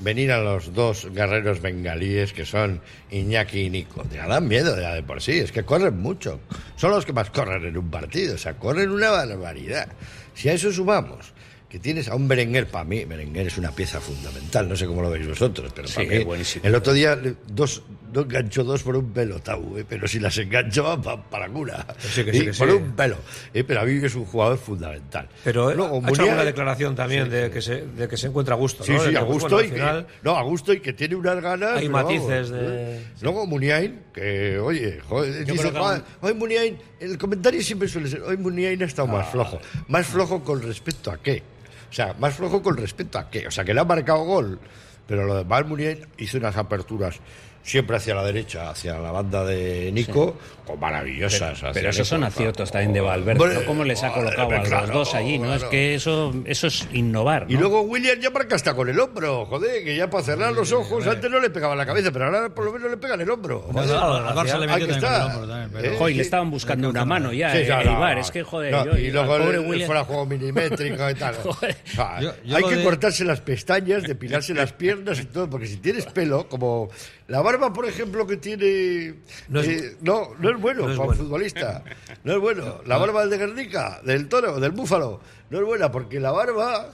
venir a los dos guerreros bengalíes que son Iñaki y Nico. Te dan miedo ya de por sí, es que corren mucho. Son los que más corren en un partido, o sea, corren una barbaridad. Si a eso sumamos que tienes a un Berenguer, para mí, Berenguer es una pieza fundamental, no sé cómo lo veis vosotros, pero para Sí, mí, buenísimo. el otro día dos, no enganchó dos por un pelo, Tau, eh, pero si las enganchó van para cura. sí, que sí, que por un pelo. Eh, pero a mí es un jugador fundamental. Pero eh, Luego, ha hecho Munier- alguna declaración también de, Que se, de que se encuentra a gusto. Sí, ¿no? sí, que, a pues, gusto bueno, y final, que, no, a gusto y que tiene unas ganas. Hay matices vamos, de- ¿eh? Luego Muniain, que oye, joder, dice, que "Joder, aún- hoy Muniain, el comentario siempre suele ser, hoy Muniain ha estado más Ah. flojo. Más flojo con respecto a qué? O sea, más flojo con respecto a qué? O sea, que le ha marcado gol, pero lo demás Muniain hizo unas aperturas siempre hacia la derecha, hacia la banda de Nico, con maravillosas. Pero, pero esos son aciertos también de Valverde. Hombre, ¿no? ¿Cómo les ha colocado a los claro, dos allí? ¿no? Es claro. que eso, eso es innovar. Y ¿no? luego William ya marca hasta con el hombro, joder, que ya para cerrar los ojos antes no le pegaba en la cabeza, pero ahora por lo menos le pega en el hombro. No, joder. no, Barça le metió está. el hombro también, pero- ¿Eh? Joder, Sí. le estaban buscando una mano ya, Sí, eh, ya, el no, Ibar. no. Es que, joder, No, yo- y luego pobre el, William- fuera juego milimétrico y tal. Yo- yo hay que de- cortarse las pestañas, depilarse las piernas y todo, porque si tienes pelo, como la barba, por ejemplo, que tiene. No es- eh, no, no es bueno no es para bueno. un futbolista. No es bueno. La barba del de Guernica, del toro, del búfalo, no es buena, porque la barba.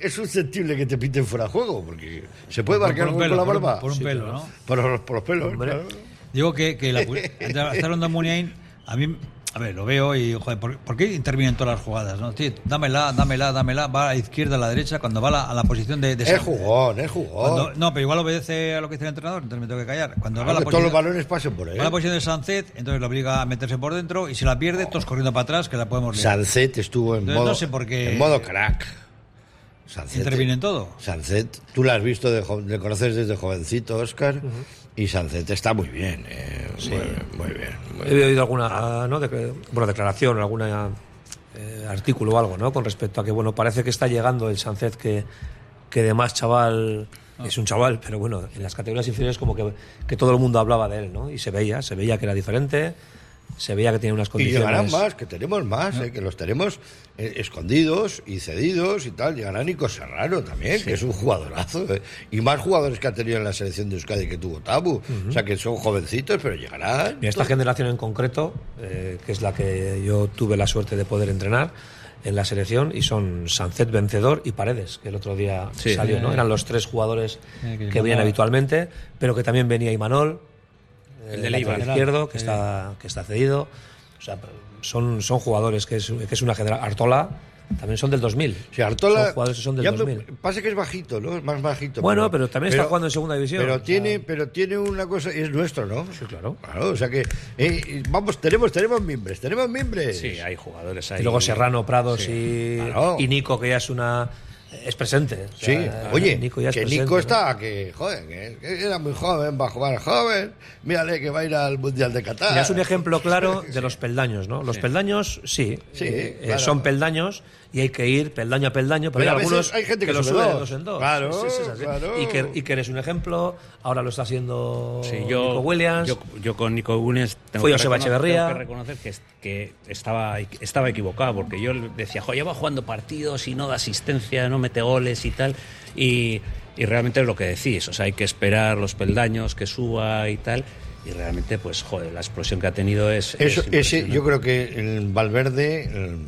Es susceptible que te pinten fuera de juego, porque se puede marcar con la por un- barba. por un Sí, pelo. ¿no? Por, los- por los pelos. Claro. Digo que, que la, hablando de Muniain, a mí, a ver, lo veo y, joder, ¿por, por qué intervienen todas las jugadas? No? Tío, dámela, dámela, dámela, va a la izquierda, a la derecha, cuando va a la, a la posición de... de Es jugón, es jugón. Cuando- no, pero igual obedece a lo que dice el entrenador, entonces me tengo que callar. Cuando va a Claro, la que todos los posición, balones pasen por ahí. va a la posición de Sancet, entonces lo obliga a meterse por dentro y si la pierde, todos corriendo para atrás, que la podemos liar. Sancet estuvo en Entonces, modo, no sé por qué- en modo crack. Sancet, Interviene en todo. Sancet, tú la has visto, de le conoces desde jovencito, Oscar, y Sancet está muy bien. eh, muy, muy bien. muy He oído alguna ¿no? de- bueno, declaración, alguna eh, artículo o algo, ¿no? Con respecto a que, bueno, parece que está llegando el Sánchez que, que de más chaval es un chaval, pero bueno, en las categorías inferiores como que, que todo el mundo hablaba de él, ¿no? Y se veía, se veía que era diferente, se veía que tenía unas Y condiciones. llegarán más, que tenemos más, eh, que los tenemos eh, escondidos y cedidos y tal. Llegará Nico Serrano también, que es un jugadorazo. eh, Y más jugadores que ha tenido en la selección de Euskadi que tuvo Tabu. O sea, que son jovencitos, pero llegarán. Y esta generación en concreto, eh, que es la que yo tuve la suerte de poder entrenar en la selección, y son Sancet vencedor y Paredes, que el otro día Sí. salió, ¿no? Eh. Eran los tres jugadores Eh, que que venían habitualmente, pero que también venía Imanol, el del lateral Eibar. izquierdo, que está, que está cedido. O sea, son, son jugadores que es, que es una generación. Artola también son del 2000. Sí, Artola. Son jugadores que son del ya me- 2000. pasa que es bajito, ¿no? Es más bajito. Bueno, pero también está jugando en segunda división, Pero o sea- tiene, pero tiene una cosa, es nuestro, ¿no? Sí, claro. Claro, o sea que, eh, vamos, tenemos, tenemos miembros, tenemos miembros. Sí, hay jugadores ahí. Y luego Serrano, Prados Sí. y, Claro. y Nico, que ya es una. Es presente. O Sí, oye, Nico ya es que presente, Nico ¿no? está, que, joder, que, era muy joven, va a jugar joven, mírale que va a ir al Mundial de Qatar. Es un ejemplo claro de los peldaños, ¿no? Los peldaños, sí, Sí, eh, claro. son peldaños y hay que ir peldaño a peldaño, pero, Pero hay algunos hay gente que lo sube de dos. dos en dos. Claro, Sí, sí, sí, sí. claro. Iker, Iker es un ejemplo, ahora lo está haciendo Sí, yo, Nico Williams. Yo, yo con Nico Williams tengo, Fue que, reconocer- Echeverría. tengo que reconocer que, que estaba, estaba equivocado, porque yo decía, jo, lleva jugando partidos y no da asistencia, no mete goles y tal. Y, y realmente es lo que decís, o sea, hay que esperar los peldaños, que suba y tal. Y realmente, pues, joder, la explosión que ha tenido es. es Eso, ese, yo creo que el Valverde, el-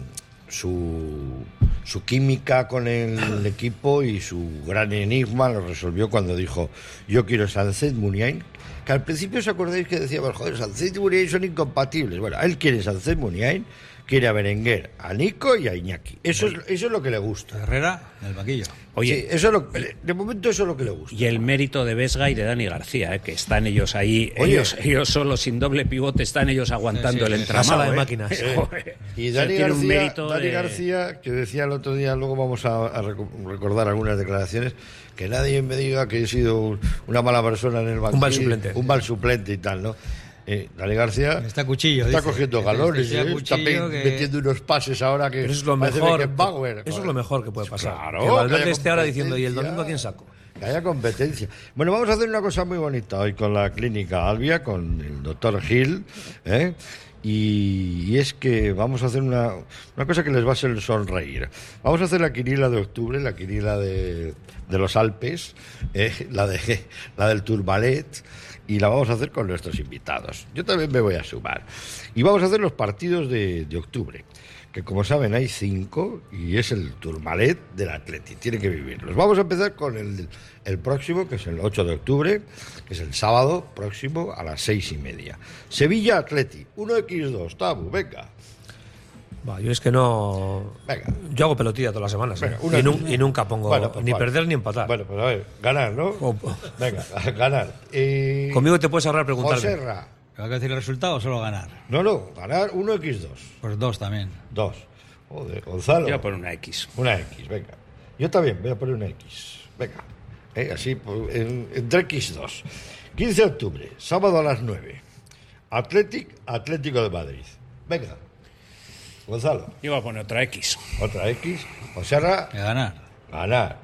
su, su química con el equipo y su gran enigma lo resolvió cuando dijo: Yo quiero Sancet Muniain. Que al principio os acordáis que decíamos: Joder, Sancet y Muniain son incompatibles. Bueno, él quiere Sancet Muniain, quiere a Berenguer, a Nico y a Iñaki. Eso es, eso es lo que le gusta. Herrera, en el banquillo. Oye, Sí, eso es lo, de momento eso es lo que le gusta. Y el mérito de Vesga y de Dani García, eh, que están ellos ahí, Oye. ellos, ellos solo sin doble pivote, están ellos aguantando Sí, sí, el entramado. La sala de eh. máquinas. Joder. Y Dani, tiene un García, mérito Dani de- García, que decía el otro día, luego vamos a, a reco- recordar algunas declaraciones, que nadie me diga que he sido un- una mala persona en el banquillo. mal suplente. Un mal suplente y tal, ¿no? Eh, Dani García Está cuchillo, está dice. cogiendo galones, está cuchillo pe- que- metiendo unos pases ahora que Pero eso es lo mejor. Eso es lo mejor que puede pasar. Claro, que Valverde esté ahora diciendo, ¿y el domingo a quién saco? Que haya competencia. Bueno, vamos a hacer una cosa muy bonita hoy con la clínica Albia, con el doctor Gil, ¿eh? y, es que vamos a hacer una, una cosa que les va a hacer sonreír. Vamos a hacer la quinila de octubre, la quinila de, de los Alpes, ¿eh? la, de, la del Turmalet, y la vamos a hacer con nuestros invitados. Yo también me voy a sumar. Y vamos a hacer los partidos de, de octubre que como saben hay cinco y es el Turmalet del Atleti, tiene que vivirlos. Vamos a empezar con el, el próximo, que es el 8 de octubre, que es el sábado próximo a las seis y media. Sevilla Atleti, 1x2, Tabu, venga. Va, yo es que no. Venga. Yo hago pelotilla todas las semanas. ¿eh? Venga, una- y, nun- y nunca pongo Bueno, pues ni vale. perder ni empatar. Bueno, pues a ver, ganar, ¿no? O- Venga, a ganar. Eh, Conmigo te puedes ahorrar preguntarme. Joserra. ¿Te va a decir el resultado o solo ganar? No, no, ganar 1x2. Pues dos también. 2. Joder, Gonzalo. Voy a poner una X. Una X, venga. Yo también voy a poner una X. Venga. Eh, así, pues, en- entre X2. 15 de octubre, sábado a las 9. Atlético, Atlético de Madrid. Venga. Gonzalo, Yo voy a poner otra X. otra X. Oserra, Que ganar. ganar.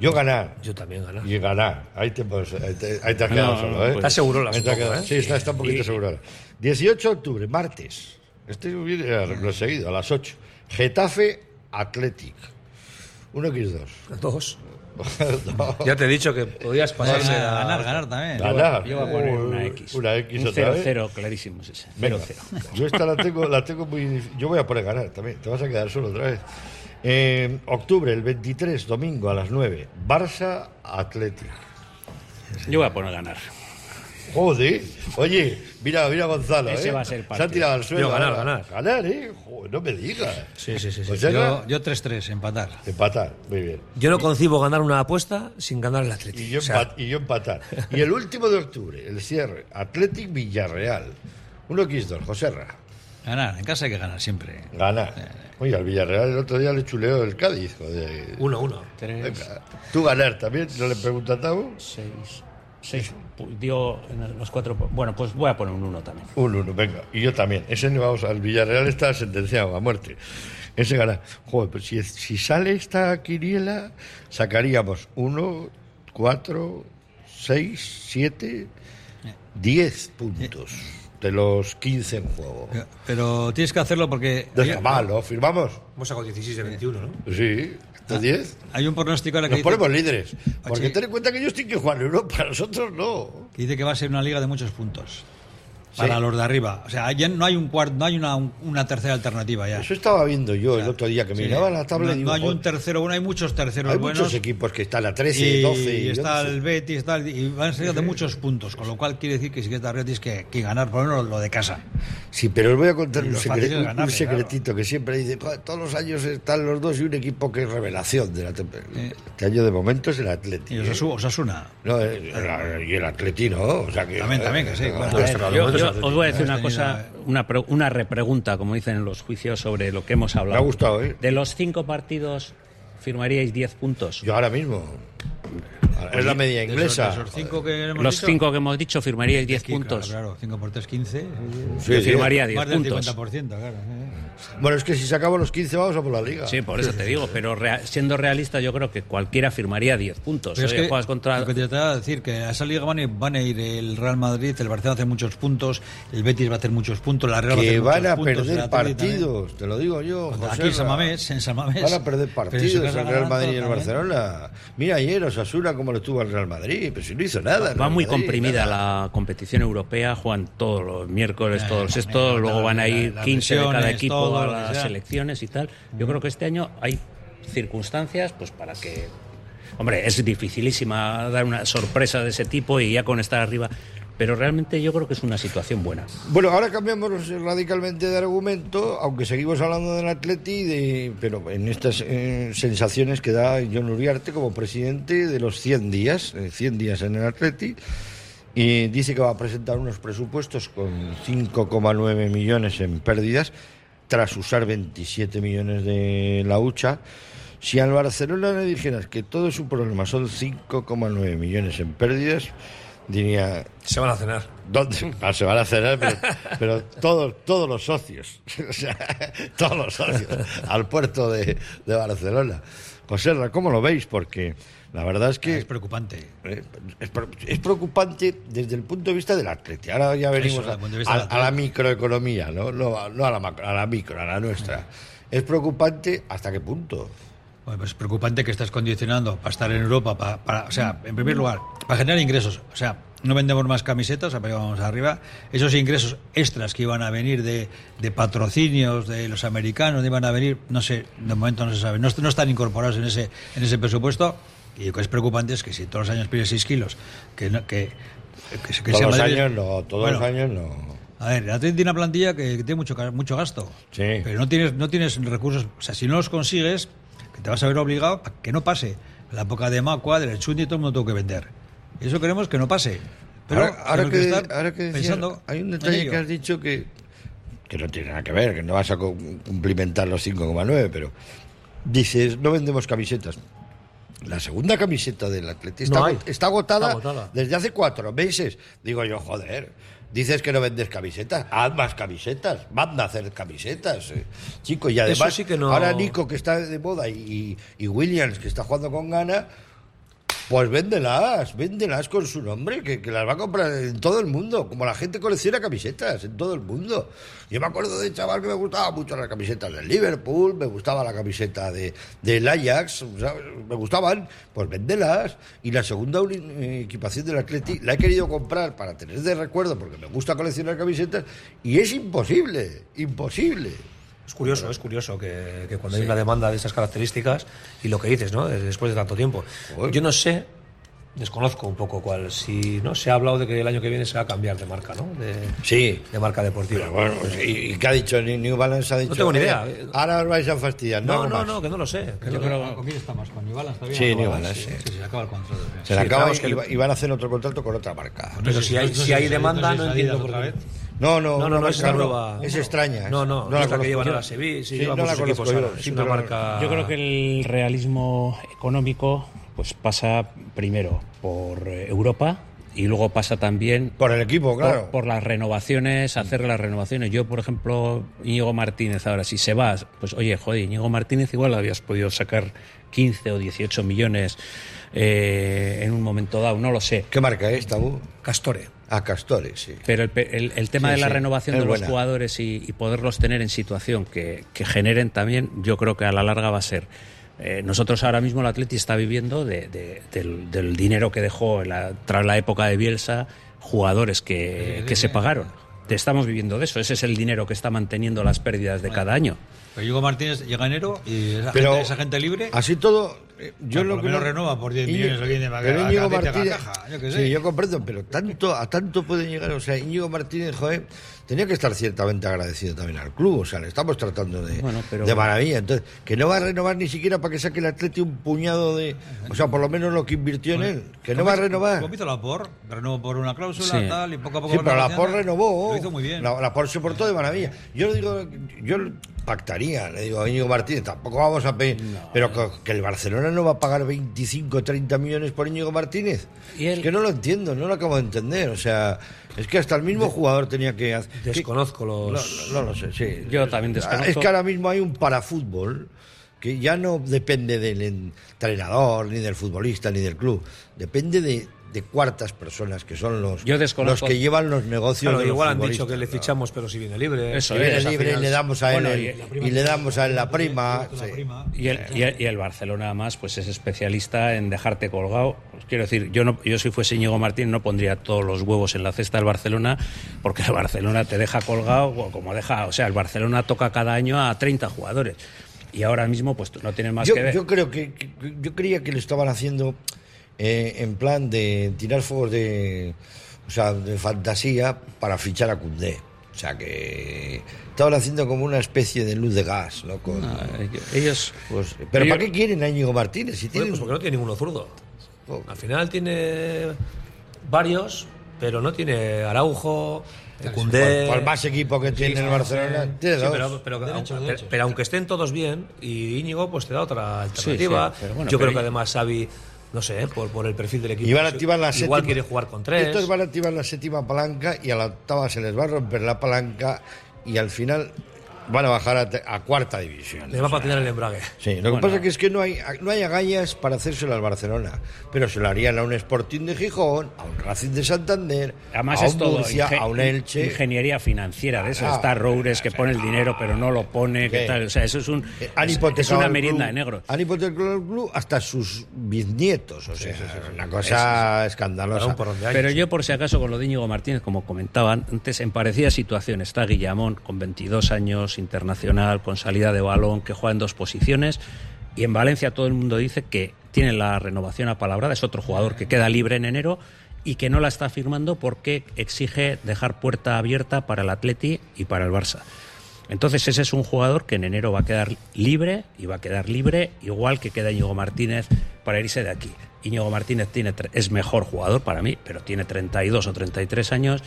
Yo ganar. Yo también ganar. Y ganar. Ahí te, puedes- ahí te, ahí te has quedado No, solo, ¿eh? pues- Está seguro la. ¿eh? Sí, está, está un poquito Y- seguro. 18 de octubre, martes. Este lo he seguido, a las 8. Getafe Athletic. 1x2. Dos. No. Ya te he dicho que podías pasarse Ganar, a. ganar, ganar también. Ganar. Yo voy a poner una X. Una X Un otra vez. 0-0, clarísimo es ese. Venga. 0-0. Yo esta la tengo, la tengo muy difícil. Yo voy a poner ganar también. Te vas a quedar solo otra vez. Eh, octubre, el 23, domingo a las 9. Barça Athletic. Yo voy a poner ganar. Joder. Oye, mira, mira Gonzalo. Ese ¿eh? va a ser el Se ha partido. tirado al suelo. Yo ganar, ganar. Ganar, ¿eh? Joder, no me digas. Sí, sí, sí. sí. Pues ya Yo, yo 3-3, empatar. Empatar, muy bien. Yo no concibo ganar una apuesta sin ganar el Atlético. Y yo, O sea, empat- y yo empatar. Y el último de octubre, el cierre, Athletic Villarreal. 1x2, Joserra. Ganar, en casa hay que ganar siempre. Ganar. Oye, al Villarreal el otro día le chuleó el Cádiz. Joder. uno, uno. 3, Venga. Tú ganar también, no le pregunta a Tavo. 6, 6. Dio en los cuatro. Bueno, pues voy a poner un 1 también. Un uno, venga. Y yo también. Ese no vamos al Villarreal está sentenciado a muerte. Ese gana. Joder, pues si, si sale esta quiniela, sacaríamos uno, cuatro, seis, siete, diez puntos de los 15 en juego. Pero tienes que hacerlo porque Deja, va, lo firmamos. Hemos sacado 16 de 21, ¿no? Sí, ¿está 10? hay un pronóstico ahora que Nos dice, ponemos líderes. Porque ten en cuenta que ellos tienen que jugar en Europa, nosotros no. que dice que va a ser una liga de muchos puntos. Para Sí. los de arriba. O sea, ya no hay un cuarto, no hay una, una tercera alternativa ya. Eso estaba viendo yo el otro día que Sí. miraba la tabla no, y digo, no hay un "Joder, tercero bueno, hay muchos terceros hay buenos. muchos equipos que están a 13, y, 12 y y está 11. el Betis está el- y van a ser de muchos puntos, con lo cual quiere decir que si quieres dar Betis que, que ganar por lo menos lo de casa. Sí, pero os voy a contar un, ganarle, secretito que siempre dice, "Joder, todos los años están los dos y un equipo que es revelación de la temporada. Este año de momento es el Atleti. Y ¿eh? Osasu- Osasuna. No, eh, el- y el Atleti, ¿no? O sea que, También, también, que sí, eh, bueno. Yo- os voy a decir una cosa, una, una repregunta, como dicen en los juicios, sobre lo que hemos hablado. Me ha gustado, ¿eh? De los cinco partidos, ¿firmaríais 10 puntos? Yo ahora mismo. Es la media De esos- inglesa. de esos cinco que hemos Los dicho, cinco que hemos dicho, ¿firmaríais 10 aquí, puntos? Claro, 5 por 3, 15. Sí, sí. firmaría 10 Más del puntos. 50%, claro. Bueno, es que si sacamos los 15 vamos a por la liga. Sí, por eso te digo, pero rea- siendo realista yo creo que cualquiera firmaría 10 puntos. Pero es que juegas contra... lo que te trataba de decir que a esa liga van a, ir, van a ir el Real Madrid, el Barcelona va a hacer muchos puntos, el Betis va a hacer muchos puntos, la Real va a hacer van muchos a puntos, el perder partidos, te lo digo yo. Aquí José en San Mamés, en San Mamés. Van a perder en partidos el Real Madrid y el. Barcelona. Mira ayer Osasuna estuvo al Real Madrid, pero si no hizo nada. el Va muy Madrid, comprimida nada. la competición europea, juegan todos los miércoles, Eh, todos los la- luego van a ir las 15 de cada equipo todo a las sea. selecciones y tal. Yo creo que este año hay circunstancias pues para que... Hombre, es dificilísima dar una sorpresa de ese tipo y ya con estar arriba, pero realmente yo creo que es una situación buena. Bueno, ahora cambiamos radicalmente de argumento, aunque seguimos hablando del Atleti, pero en estas eh, sensaciones que da John Uriarte como presidente de los 100 días, eh, 100 días en el Atleti, y dice que va a presentar unos presupuestos con 5,9 millones en pérdidas, tras usar 27 millones de la hucha. Si al Barcelona le dijeras que todo su problema son 5,9 millones en pérdidas, diría, Se van a cenar. ¿Dónde? Ah, se van a cenar, pero, pero todos, todos los socios, o sea, todos los socios, al puerto de, de Barcelona. José, ¿cómo lo veis? Porque la verdad es que Es preocupante. eh, es, pre- es preocupante desde el punto de vista del atleti. Ahora ya venimos a, la microeconomía, ¿no? No, a- no a, la macro, a la micro, a la nuestra. Es preocupante hasta qué punto. Bueno, pues es preocupante que estás condicionando para estar en Europa, para, para- o sea, en primer lugar, para generar ingresos. O sea, no vendemos más camisetas, vamos arriba. Esos ingresos extras que iban a venir de, de patrocinios de los americanos, iban a venir, no sé, de momento no se sabe, no, est- no están incorporados en ese, en ese presupuesto. Y lo que es preocupante es que si todos los años pides 6 kilos, que, no- que, que, se- que todos los años no, todos Bueno, los años no. a ver, Atleti tiene una plantilla que, que tiene mucho, mucho gasto. Sí. Pero no tienes, no tienes recursos. O sea, si no los consigues, que te vas a ver obligado a que no pase. La época de Macua, del Chundi, todo el mundo tuvo que vender. Y eso queremos que no pase. Pero ahora, que, estar ahora que decías, pensando hay un detalle que has dicho que, que no tiene nada que ver, que no vas a cu- cumplimentar los 5,9, pero dices, no vendemos camisetas. La segunda camiseta del Atleti está, No agotada desde hace cuatro meses. Digo yo, joder, dices que no vendes camisetas, haz más camisetas, manda a hacer camisetas, eh, chico. Y además, sí que no- ahora Nico, que está de moda, y, y Williams, que está jugando con gana, pues véndelas, véndelas con su nombre, que, que las va a comprar en todo el mundo, como la gente colecciona camisetas en todo el mundo. Yo me acuerdo de chaval que me gustaba mucho las camisetas del Liverpool, me gustaba la camiseta de, del Ajax, me gustaban, pues véndelas. Y la segunda eh, equipación del Atleti la he querido comprar para tener de recuerdo, porque me gusta coleccionar camisetas, y es imposible, imposible. Es curioso, es curioso que, que cuando hay una demanda de esas características y lo que dices, ¿no? De- Después de tanto tiempo. Yo no sé, desconozco un poco cuál, si no se ha hablado de que el año que viene se va a cambiar de marca, ¿no? De, Sí. de marca deportiva. Pero bueno, ¿y, y qué ha dicho? Ni- New Balance ha dicho. tengo ni "Oye, idea. Ahora os vais a fastidiar. no, No, no, más". no, que no lo sé. que Yo no- creo ¿Con quién estamos? ¿Con New Balance todavía? Sí, New Balance, Balance, Sí, sí, se acaba el contrato. Se le Sí, acaba y, es que- y va- y van a hacer otro contrato con otra marca. Pero No si hay, no si hay demanda, no entiendo por otra qué. No, no, No, no, no, es una nueva- Es extraña. No, no, la es la que llevan ahora. Sevilla, sí, Sí, lleva no la muchos equipos conozco yo. ahora, es Sí, una pero- marca- Yo creo que el realismo económico pues pasa primero por eh, Europa y luego pasa también Por el equipo, claro. por, por las renovaciones, hacer las renovaciones. Yo, por ejemplo, Íñigo Martínez, ahora, si se va, pues oye, joder, Íñigo Martínez igual habías podido sacar 15 o 18 millones eh, en un momento dado, no lo sé. ¿Qué marca es, Tabú? Castore. A Castores, sí. Pero el, pe- el- el tema Sí, de la sí, renovación de los buena. jugadores y, y poderlos tener en situación que, que generen también, yo creo que a la larga va a ser. eh, nosotros ahora mismo el Atleti está viviendo de- de- del, del dinero que dejó en la- tras la época de Bielsa jugadores que, que se pagaron. Te estamos viviendo de eso. Ese es el dinero que está manteniendo las pérdidas de cada año. Pero Diego Martínez llega enero y esa, Pero gente, esa gente libre. Así todo, eh, yo Ah, lo por lo que menos no- renueva por 10 Íñigo- millones alguien de pero Íñigo Martínez, caja, yo sé. sí, yo comprendo, pero tanto a tanto puede llegar, o sea, Íñigo Martínez, joder, tenía que estar ciertamente agradecido también al club, o sea, le estamos tratando de, Bueno, pero- de maravilla, entonces, que no va a renovar ni siquiera para que saque el Atleti un puñado de, o sea, por lo menos lo que invirtió en él, que no va a renovar. Como hizo la POR, renovó por una cláusula, Sí. tal, y poco a poco. Sí, pero la. POR renovó. Lo hizo muy bien. La, la POR se portó de maravilla. Yo le digo, yo pactaría, le digo a Íñigo Martínez, tampoco vamos a pedir, pero que, que el Barcelona no va a pagar 25, 30 millones por Íñigo Martínez. Y Es que no lo entiendo, no lo acabo de entender. O sea, es que hasta el mismo jugador tenía que hacer. Desconozco No, los... no, no lo sé, sí. Yo también desconozco. Es que ahora mismo hay un parafútbol que ya no depende del entrenador, ni del futbolista, ni del club. Depende de, de cuartas personas que son los, Yo los que llevan los negocios. Claro, de los igual han dicho que le fichamos, pero si viene libre. Eso Si viene es, libre y final- le damos a él Bueno, el- y, le damos a él la prima. sí. Y el, y el- y el Barcelona, además, pues es especialista en dejarte colgado. Pues quiero decir, yo, no, yo si fuese Íñigo Martín no pondría todos los huevos en la cesta del Barcelona, porque el Barcelona te deja colgado o como deja. O sea, el Barcelona toca cada año a 30 jugadores. Y ahora mismo, pues no tienes más Yo, que ver. yo creo que, que- yo creía que lo estaban haciendo eh, en plan de tirar fuegos de, o sea, de fantasía para fichar a Cundé. O sea que estaban haciendo como una especie de luz de gas, ¿no? Con- Ah, ellos. pues, pero ellos- ¿para qué quieren a Íñigo Martínez? Si tienen, pues porque no tiene ninguno zurdo. Oh. Al final tiene varios, pero no tiene Araujo, Cundé... por, por más equipo que tiene el Barcelona, tiene Sí, dos. pero, pero- Derecho, pero- derecho. pero aunque estén todos bien, y Íñigo pues te da otra alternativa. sí, bueno, Yo creo que además Xavi, no sé, por, por el perfil del equipo, Y van a activar la igual séptima- quiere jugar con tres. Estos van a activar la séptima palanca y a la octava se les va a romper la palanca y al final van a bajar a, cuarta división. Le va a patinar el embrague. Sí, lo que Bueno. pasa es que, es que no, hay, no hay agallas para hacérselo al Barcelona, pero se lo harían a un Sporting de Gijón, a un Racing de Santander, Además a es un todo Murcia, a un Elche. ingeniería financiera de eso. Ah, está Roures que pone el dinero pero no lo pone, Sí. tal. O sea, eso es un Eh, Han es, es una merienda club- de negro. Han hipotecado el club hasta sus bisnietos, o sea, una cosa escandalosa. Pero yo, por si acaso, con lo de Íñigo Martínez, como comentaban antes, en parecida situación está Guillamón, con 22 años, internacional, con salida de balón, que juega en dos posiciones. Y en Valencia todo el mundo dice que tiene la renovación apalabrada, es otro jugador que queda libre en enero y que no la está firmando porque exige dejar puerta abierta para el Atleti y para el Barça. Entonces ese es un jugador que en enero va a quedar libre y va a quedar libre igual que queda Íñigo Martínez para irse de aquí. Íñigo Martínez tiene es mejor jugador para mí, pero tiene 32 o 33 años.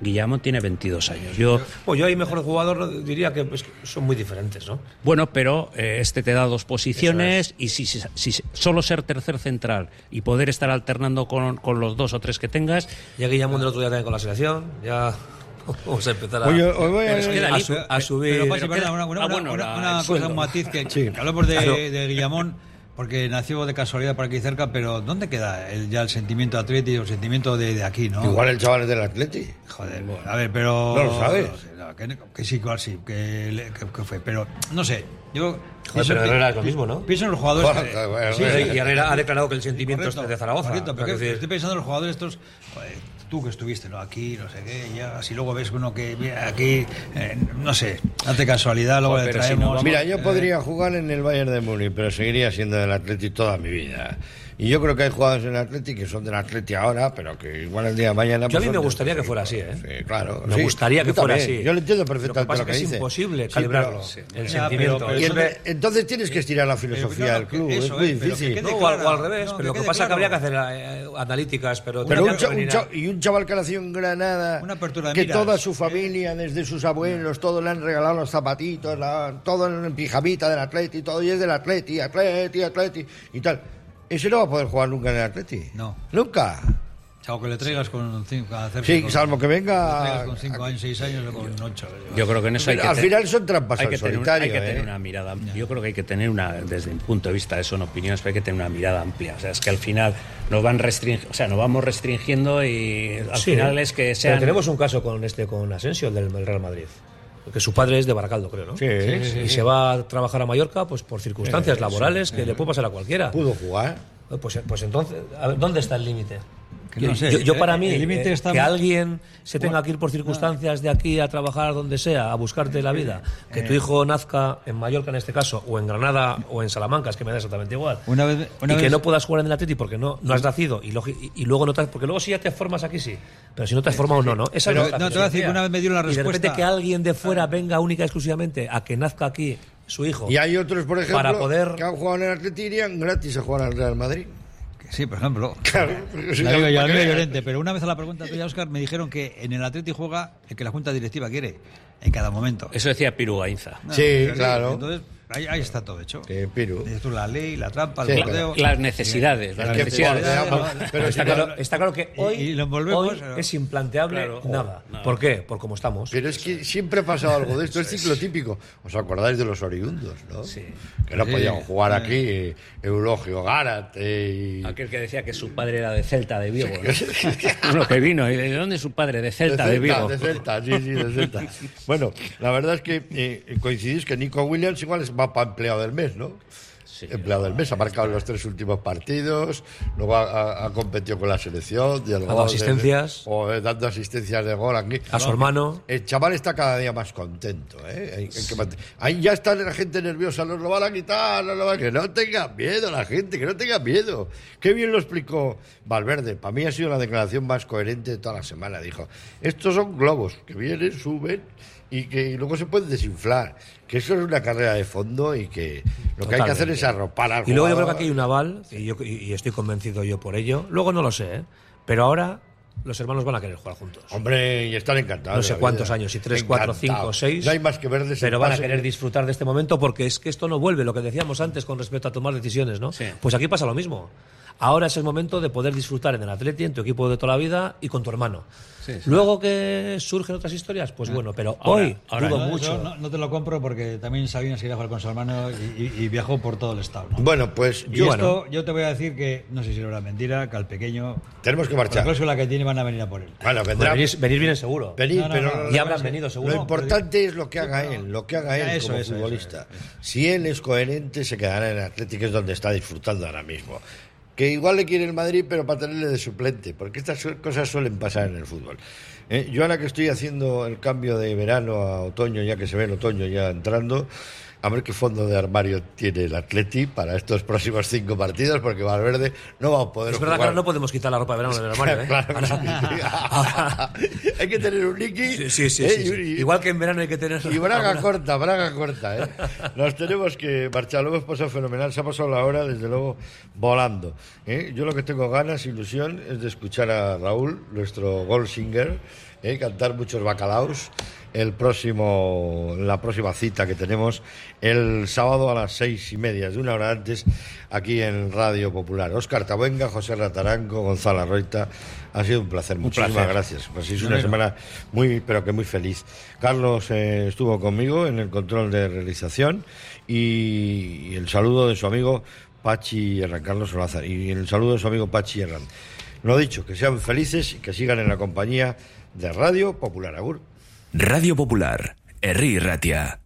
Guillermo tiene 22 años. Yo, Pues yo ahí mejor jugador diría que pues, son muy diferentes, ¿no? bueno, pero eh, este te da dos posiciones y si, si- si solo ser tercer central y poder estar alternando con, con los dos o tres que tengas, Ya Guillamón del otro día también con la selección, ya vamos a empezar a, Oye, voy a- su- a subir. Pero pasa, pero perdona, queda- una, una- ah, bueno, una- una cosa, un matiz que, Sí. que hablamos de, Claro. de Guillamón porque nació de casualidad por aquí cerca, pero ¿dónde queda el, ya el sentimiento atlético, el sentimiento de, de aquí, no? Igual el chaval es del Atleti. Joder, a ver, pero... No lo sabes. no, que, que sí, igual sí, que, que- que fue, pero no sé, yo... Joder, pero Herrera es lo mismo, ¿no? Pienso en los jugadores... Joder, que- joder, sí, Y Herrera ha declarado que el sentimiento es de Zaragoza. Correcto, pero O que- estoy pensando en los jugadores estos... joder, tú que estuviste ¿no? aquí, no sé qué, ya, si luego ves uno que viene aquí, eh, no sé, hace casualidad, luego Joder, le si traemos... Mira, yo eh, podría jugar en el Bayern de Múnich, pero seguiría siendo del Atleti toda mi vida. Y yo creo que hay jugadores en el Atleti que son del Atleti ahora, pero que igual el día de mañana... Yo a pues mí me gustaría que fuera así, ¿eh? Sí, claro. Me sí. gustaría que fuera así. Yo lo entiendo Lo que perfectamente pasa lo que, es que dice. imposible Sí, calibrarlo, pero- el Ya, sentimiento. pero- el- entonces tienes que estirar la filosofía del que club, eso, es muy eh, que difícil. quede No, o, claro. al- o al revés, No, pero que lo que pasa es que habría que hacer eh, analíticas, pero, Pero un que cha- un cha- y un chaval que nació en Granada, Una apertura de que miras. toda su familia, desde sus abuelos, todos le han regalado los zapatitos, la- todo en pijamita del Atleti, todo y es del Atleti, Atleti, Atleti y tal. Ese no va a poder jugar nunca en el Atleti. No. Nunca. Chao, que le traigas con cinco, hacer Sí, con- salvo que le venga- traigas con cinco años, seis años o con ocho. yo creo que en eso hay que al te- final son trampas hay al que tener, solitario, hay que ¿eh? tener una mirada amplia. Yo creo que hay que tener una, desde mi punto de vista, eso son opiniones, pero hay que tener una mirada amplia. O sea, es que al final nos van restringiendo, o sea, nos vamos restringiendo y al Sí, final ¿eh? es que Pero tenemos un caso con este con Asensio, el del del Real Madrid. Que su padre es de Baracaldo, creo, ¿no? Sí, sí, sí, y se va a trabajar a Mallorca pues por circunstancias laborales que le puede pasar a cualquiera. Pudo jugar. Pues, pues entonces, a ver, ¿dónde está el límite? Que no sé, yo, yo para eh, mí, el eh, está que muy- alguien se tenga que ir por circunstancias de aquí a trabajar donde sea, a buscarte la vida, que Eh. tu hijo nazca en Mallorca en este caso, o en Granada o en Salamanca, es que me da exactamente igual. Una vez- una y que vez- no puedas jugar en el Atleti porque no, no has nacido y, y- y luego no te has- porque luego si ya te formas aquí sí, pero si no te has formado no, no. Esa Pero es la no, te voy a decir que una vez me dieron la Y de repente respuesta- que alguien de fuera venga única y exclusivamente a que nazca aquí su hijo. Y hay otros, por ejemplo, Para poder- que han jugado en el Atleti y irían gratis a jugar al Real Madrid. Sí, por ejemplo. Claro. Llorente, pero una vez a la pregunta tuya, Oscar, me dijeron que en el Atleti juega el que la Junta Directiva quiere, en cada momento. Eso decía Piru Gainza. No, Sí, claro. Entonces, ahí, ahí está todo hecho. Tú la ley, la trampa, Sí, el claro. bordeo. Las necesidades, las necesidades. pero está, claro, está claro que hoy, y lo hoy es implanteable Claro, nada. nada. ¿Por qué? Por cómo estamos. Pero es que siempre ha pasado algo de esto, es ciclo típico. ¿Os acordáis de los oriundos, no? Sí. Que no Sí. podían jugar aquí eh, Eulogio Gárate y... Aquel que decía que su padre era de Celta de Vigo. ¿no? Uno que vino. ¿y ¿De dónde es su padre? De Celta de, Vigo. de Celta, sí, sí, de Celta. Bueno, la verdad es que eh, coincidís que Nico Williams igual es va para empleado del mes, ¿no? empleado del mes, ha marcado en los tres últimos partidos, luego ha, ha- ha competido con la selección, dado de- asistencias. o, eh, dando asistencias de gol aquí. A su hermano. El chaval está cada día más contento. ¿eh? Hay- hay que mant- Ahí ya está la gente nerviosa, nos lo van a quitar, nos lo van a- que no tenga miedo la gente, que no tenga miedo. Qué bien lo explicó Valverde. Para mí ha sido la declaración más coherente de toda la semana. Dijo, estos son globos que vienen, suben y que luego se pueden desinflar. Que eso es una carrera de fondo y que lo que hay que hacer Totalmente. es arropar al Y luego yo creo que aquí hay un aval, y, yo, y- estoy convencido yo por ello. Luego no lo sé, ¿eh? pero ahora los hermanos van a querer jugar juntos. Hombre, y están encantados. No sé cuántos vida. años, si tres, cuatro, cinco, seis. No hay más que verles Pero van a querer que- disfrutar de este momento porque es que esto no vuelve, lo que decíamos antes con respecto a tomar decisiones, ¿no? Pues aquí pasa lo mismo. Ahora es el momento de poder disfrutar en el Atleti, en tu equipo de toda la vida y con tu hermano. Sí, sí. Luego que surgen otras historias, pues bueno, pero Ahora- hoy ahora dudo no, mucho. Yo no, no te lo compro porque también Sabinas quería jugar con su hermano y, y- y viajó por todo el estado. ¿no? Bueno, pues Y yo... esto, yo te voy a decir que, no sé si era mentira, que al pequeño, Tenemos que la marchar. cláusula que tiene, van a venir a por él. Bueno, vendrá. Bueno, venís, venís bien seguro. Venid, No, no, pero no, ya habrán venido seguro. Lo importante es lo que haga él, lo que haga él Eso, como eso, eso, futbolista. Si él es coherente, se quedará en el Atlético, es donde está disfrutando ahora mismo. Que igual le quiere el Madrid, pero para tenerle de suplente, porque estas cosas suelen pasar en el fútbol. Eh, yo ahora que estoy haciendo el cambio de verano a otoño, ya que se ve el otoño ya entrando, a ver qué fondo de armario tiene el Atleti para estos próximos cinco partidos, porque Valverde no va a poder Es verdad que jugar. ahora no podemos quitar la ropa de verano del armario, ¿eh? Claro que. Hay que tener un Niki. Sí, sí, sí, ¿eh? Y- Igual que en verano hay que tener... y braga alguna- corta, braga corta, ¿eh? Nos tenemos que marchar. Lo hemos pasado fenomenal. Se ha pasado la hora, desde luego, volando. ¿eh? Yo lo que tengo ganas, ilusión, es de escuchar a Raúl, nuestro gold singer, ¿eh? cantar muchos bacalaos. El próximo, la próxima cita que tenemos el sábado a las seis y media, de una hora antes, aquí en Radio Popular. Óscar Tabuenga, José Rataranco, Gonzalo Roita. Ha sido un placer. Muchísimas placer. gracias. Pues es una semana muy, pero que muy feliz. Carlos eh, estuvo conmigo en el control de realización y, y el saludo de su amigo Pachi Herrán, Carlos Solázar, y el saludo de su amigo Pachi Herrán. Lo dicho, que sean felices y que sigan en la compañía de Radio Popular Agur. Radio Popular, Herri Ratia.